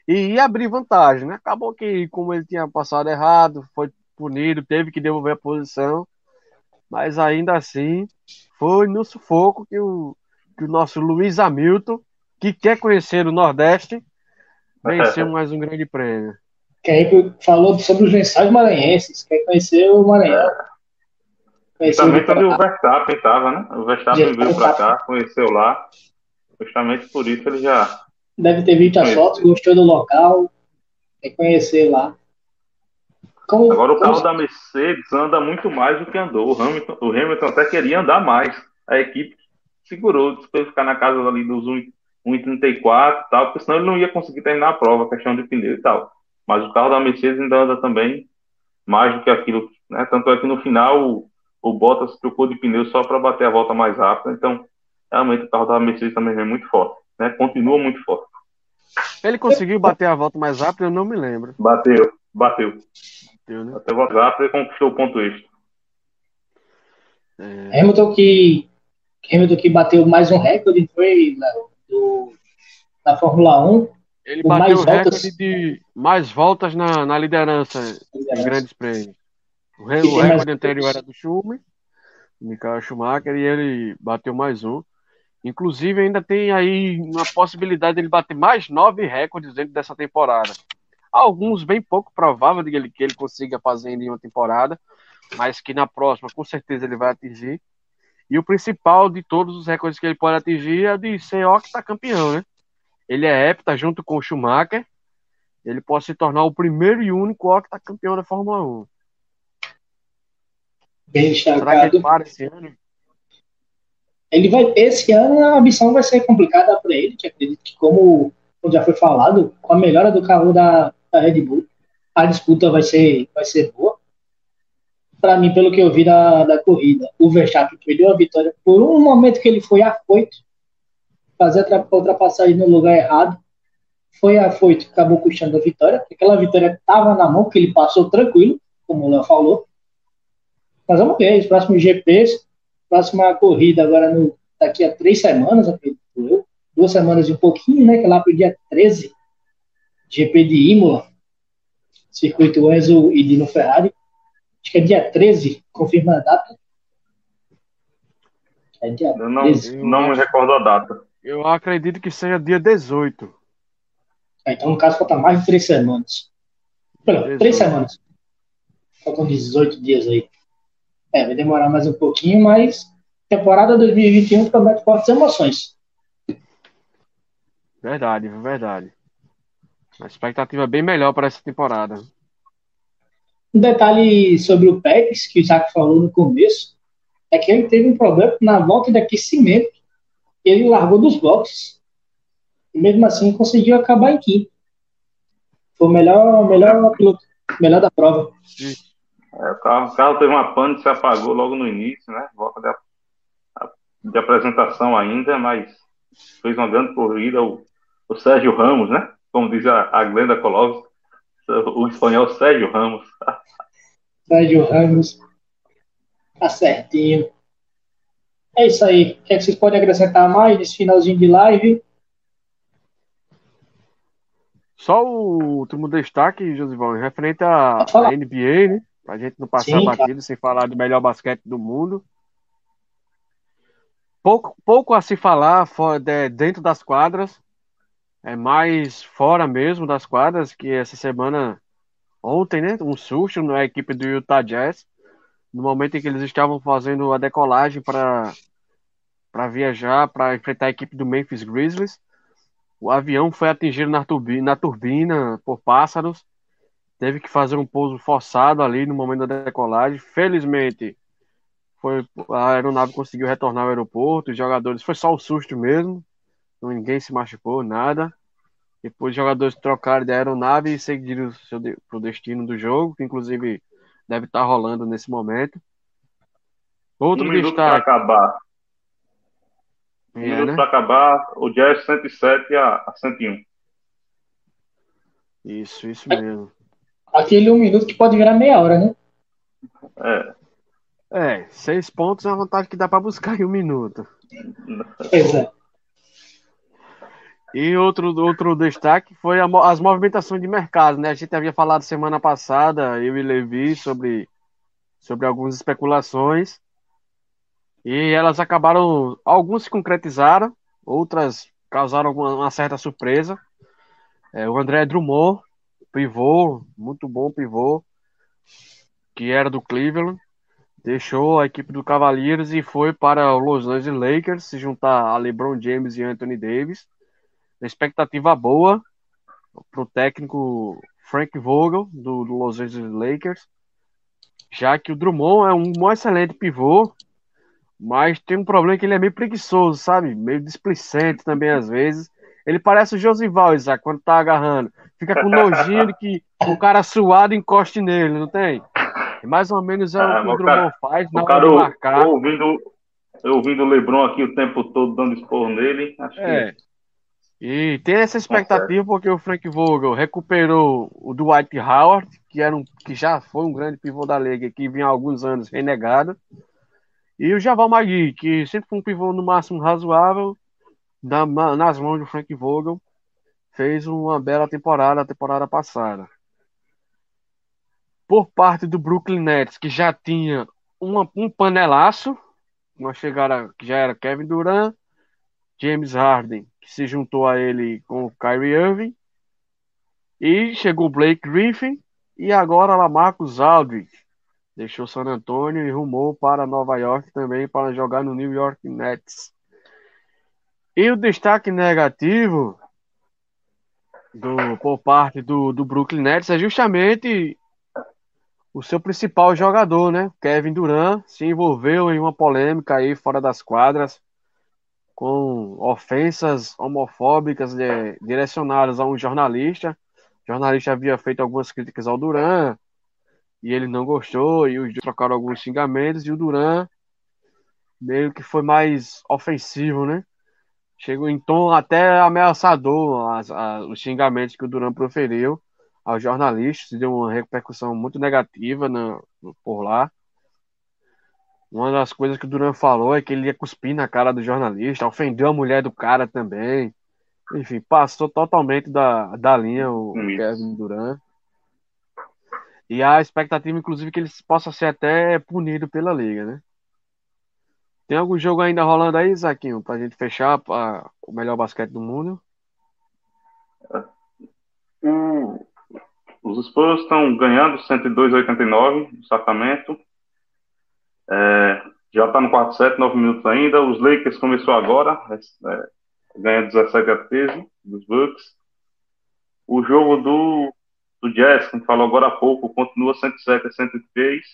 E ia abrir vantagem, né? Acabou que, como ele tinha passado errado, foi punido, teve que devolver a posição. Mas ainda assim, foi no sufoco que o, que o nosso Luiz Hamilton, que quer conhecer o Nordeste, venceu (laughs) mais um grande prêmio. Que falou sobre os lençóis maranhenses, quer conhecer o Maranhão. Justamente onde o Verstappen estava, né? O Verstappen veio para cá, conheceu lá. Justamente por isso ele já. Deve ter visto as fotos, gostou do local, quer conhecer lá. Como, Agora o carro da Mercedes anda muito mais do que andou. O Hamilton, o Hamilton até queria andar mais. A equipe segurou, para ficar na casa ali dos 1,34 e tal, porque senão ele não ia conseguir terminar a prova, questão de pneu e tal. Mas o carro da Mercedes ainda anda também mais do que aquilo, né? Tanto é que no final o Bottas trocou de pneu só para bater a volta mais rápida. Então, realmente o carro da Mercedes também é muito forte, né? Continua muito forte. Ele conseguiu bater a volta mais rápida, eu não me lembro. Bateu, bateu. Bateu, né? Bateu a volta rápida e conquistou o ponto extra. É... Hamilton que Hamilton que bateu mais um recorde foi na, do, na Fórmula 1. Ele bateu o recorde de mais voltas na, na liderança, liderança. em grandes prêmios. O, re, o recorde anterior era do Schumacher, Michael Schumacher, e ele bateu mais um. Inclusive, ainda tem aí uma possibilidade de ele bater mais nove recordes dentro dessa temporada. Alguns bem pouco provável de ele, que ele consiga fazer em uma temporada, mas que na próxima com certeza ele vai atingir. E o principal de todos os recordes que ele pode atingir é de ser octacampeão, né? Ele é hepta junto com o Schumacher. Ele pode se tornar o primeiro e único octacampeão da Fórmula 1. Bem Será que ele para esse ano? Ele vai, esse ano a missão vai ser complicada para ele, que acredito que, como, como já foi falado, com a melhora do carro da, da Red Bull, a disputa vai ser, vai ser boa. Para mim, pelo que eu vi da, da corrida, o Verstappen perdeu a vitória por um momento que ele foi afoito, fazer a ultrapassagem no lugar errado, foi afoito, acabou custando a vitória, aquela vitória estava na mão, que ele passou tranquilo, como o Léo falou. Mas vamos ver, os próximos GPs, próxima corrida agora no, daqui a três semanas, acredito eu, duas semanas e um pouquinho, né, que é lá para o dia 13, GP de Imola, circuito Enzo e Dino Ferrari, acho que é dia 13, confirma a data. É dia eu não, 13. não me recordo a data. Eu acredito que seja dia 18. É, então, no caso, falta mais de três semanas. Pronto, três semanas. Faltam 18 dias aí. É, vai demorar mais um pouquinho, mas temporada 2021 promete fortes emoções. Verdade, verdade. A expectativa bem melhor para essa temporada. Um detalhe sobre o Pérez, que o Isaac falou no começo, é que ele teve um problema na volta de aquecimento. Ele largou dos boxes. E mesmo assim conseguiu acabar em quinto. Foi o melhor, melhor piloto, melhor da prova. Sim. É, o, carro, o carro teve uma pane, se apagou logo no início, né? Volta de, de apresentação ainda, mas fez uma grande corrida. O, o Sérgio Ramos, né? Como diz a, a Glenda Kolovs, o espanhol Sérgio Ramos. (laughs) Sérgio Ramos. Tá certinho. É isso aí. O que, é que vocês podem acrescentar mais nesse finalzinho de live? Só o último destaque, Josivão, referente à NBA, né? Pra gente não passar Sim, batido sem falar do melhor basquete do mundo. Pouco, pouco a se falar dentro das quadras. É mais fora mesmo das quadras, que essa semana, ontem, né? Um susto na equipe do Utah Jazz. No momento em que eles estavam fazendo a decolagem para para viajar, para enfrentar a equipe do Memphis Grizzlies. O avião foi atingido na turbina, na turbina por pássaros teve que fazer um pouso forçado ali no momento da decolagem. Felizmente, foi, a aeronave conseguiu retornar ao aeroporto. Os jogadores, foi só o susto mesmo, ninguém se machucou, nada. Depois, os jogadores trocaram de aeronave e seguiram para o destino do jogo, que inclusive deve estar rolando nesse momento. Outro um minuto para acabar. Um é, minuto né? para acabar, o Jazz 107 a, a 101. Isso, isso mesmo. Aquele um minuto que pode virar meia hora, né? É. É, seis pontos é uma vantagem que dá para buscar em um minuto. Pois é. E outro, outro destaque foi a, as movimentações de mercado, né? A gente havia falado semana passada, eu e Levi, sobre, sobre algumas especulações. E elas acabaram. Algumas se concretizaram, outras causaram uma, uma certa surpresa. É, o André Drummond pivô, muito bom pivô, que era do Cleveland, deixou a equipe do Cavaliers e foi para o Los Angeles Lakers se juntar a LeBron James e Anthony Davis. Expectativa boa para o técnico Frank Vogel do, do, Los Angeles Lakers, já que o Drummond é um, um excelente pivô, mas tem um problema que ele é meio preguiçoso, sabe? Meio displicente também às vezes. Ele parece o Josival, Isaac, quando tá agarrando. Fica com nojinho de que o cara suado encoste nele, não tem? E mais ou menos é ah, o que o Drummond faz na hora de marcar. Ouvindo, eu ouvindo o Lebron aqui o tempo todo dando esporro nele, acho é. que... E tem essa expectativa porque o Frank Vogel recuperou o Dwight Howard, que, era um, que já foi um grande pivô da liga, que vinha há alguns anos renegado. E o Javal Magui, que sempre foi um pivô no máximo razoável, na, nas mãos do Frank Vogel fez uma bela temporada a temporada passada. Por parte do Brooklyn Nets, que já tinha uma, um panelaço, uma chegada que já era Kevin Durant, James Harden, que se juntou a ele com o Kyrie Irving, e chegou Blake Griffin, e agora Lamarcus Aldridge. Deixou San Antonio e rumou para Nova York também para jogar no New York Nets. E o destaque negativo do, por parte do, do Brooklyn Nets é justamente o seu principal jogador, né? Kevin Durant, se envolveu em uma polêmica aí fora das quadras com ofensas homofóbicas de, direcionadas a um jornalista. O jornalista havia feito algumas críticas ao Duran e ele não gostou e os trocaram alguns xingamentos e o Duran meio que foi mais ofensivo, né? Chegou em tom até ameaçador as, as, os xingamentos que o Duran proferiu aos jornalistas, deu uma repercussão muito negativa na, por lá. Uma das coisas que o Duran falou é que ele ia cuspir na cara do jornalista, ofendeu a mulher do cara também. Enfim, passou totalmente da, da linha o Isso. Kevin Duran. E a expectativa, inclusive, que ele possa ser até punido pela liga, né? Tem algum jogo ainda rolando aí, Zaquinho, pra gente fechar pra, o melhor basquete do mundo? Hum, os Spurs estão ganhando 102,89 no Sacramento. É, já está no quarto set, 9 minutos ainda. Os Lakers começou agora, é, ganha 17 a 13 dos Bucks. O jogo do, do Jazz, como falou agora há pouco, continua 107 a 103,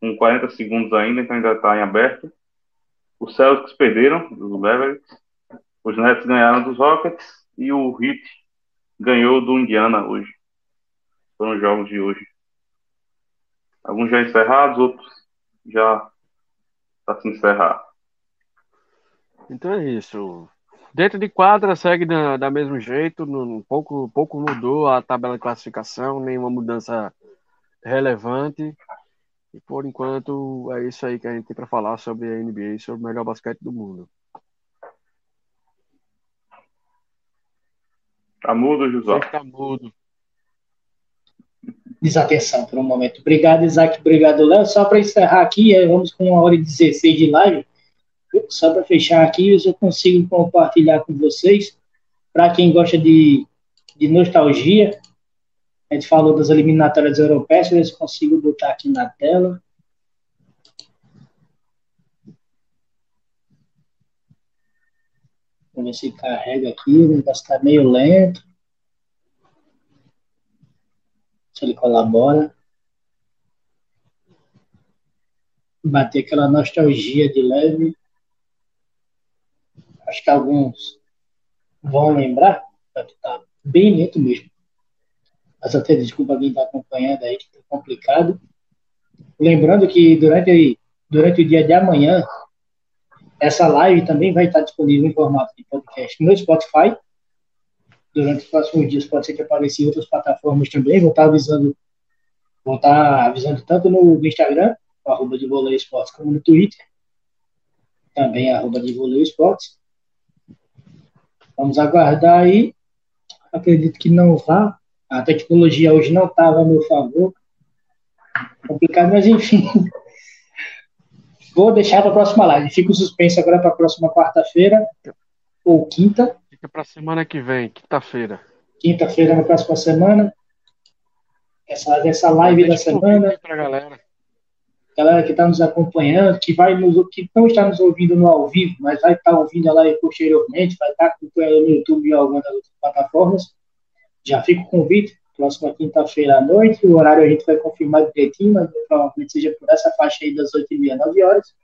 com 40 segundos ainda, então ainda está em aberto. Os Celtics perderam dos Mavericks. Os Nets ganharam dos Rockets e o Heat ganhou do Indiana hoje. Foram os jogos de hoje. Alguns já encerrados, outros já está se encerrar. Então é isso. Dentro de quadra segue da, da mesmo jeito, um pouco, pouco mudou a tabela de classificação, nenhuma mudança relevante. E por enquanto é isso aí que a gente tem para falar sobre a NBA, sobre o melhor basquete do mundo. Tá mudo, José? Tá mudo desatenção por um momento. Obrigado, Isaac. Obrigado, Léo. Só para encerrar aqui, é, vamos com uma hora e 16 de live. Só para fechar aqui, eu consigo compartilhar com vocês. Para quem gosta de, de nostalgia, a gente falou das eliminatórias europeias, se consigo botar aqui na tela. Vamos ver se carrega aqui, o negócio está meio lento. se ele colabora. Bater aquela nostalgia de leve. Acho que alguns vão lembrar, tá bem lento mesmo. Mas até desculpa quem está acompanhando aí, que está complicado. Lembrando que durante, durante o dia de amanhã, essa live também vai estar disponível em formato de podcast no Spotify durante os próximos dias pode ser que apareça em outras plataformas também. Vou estar avisando, vou estar avisando tanto no Instagram, arroba de Voleio Esportes, como no Twitter, também arroba de Voleio Esportes. Vamos aguardar aí. Acredito que não vá. A tecnologia hoje não estava a meu favor. Complicado, mas enfim. Vou deixar para a próxima live. Fico suspenso agora para a próxima quarta-feira ou quinta Fica para semana que vem, quinta-feira. Quinta-feira na próxima semana. Essa, essa live da semana. Pra galera. Galera que está nos acompanhando, que vai nos, que não está nos ouvindo no ao vivo, mas vai estar tá ouvindo a live posteriormente, vai estar tá acompanhando no YouTube e alguma das outras plataformas. Já fica o convite, próxima quinta-feira à noite. O horário a gente vai confirmar direitinho, mas provavelmente seja por essa faixa aí das 8h30, 9 horas.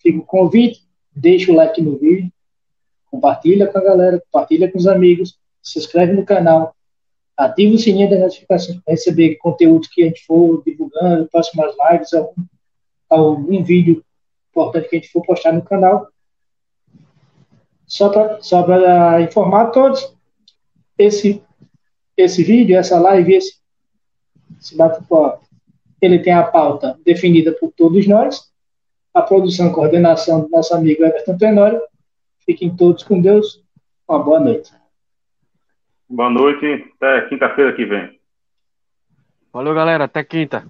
Fica o convite, deixa o like no vídeo, compartilha com a galera, compartilha com os amigos, se inscreve no canal, ativa o sininho das notificações para receber conteúdo que a gente for divulgando, próximas lives, algum, algum vídeo importante que a gente for postar no canal. Só para só informar a todos, esse, esse vídeo, essa live, esse, esse bate-papo, ele tem a pauta definida por todos nós, a produção e coordenação do nosso amigo Everton Tenório, Fiquem todos com Deus. Uma boa noite. Boa noite. Até quinta-feira que vem. Valeu, galera. Até quinta.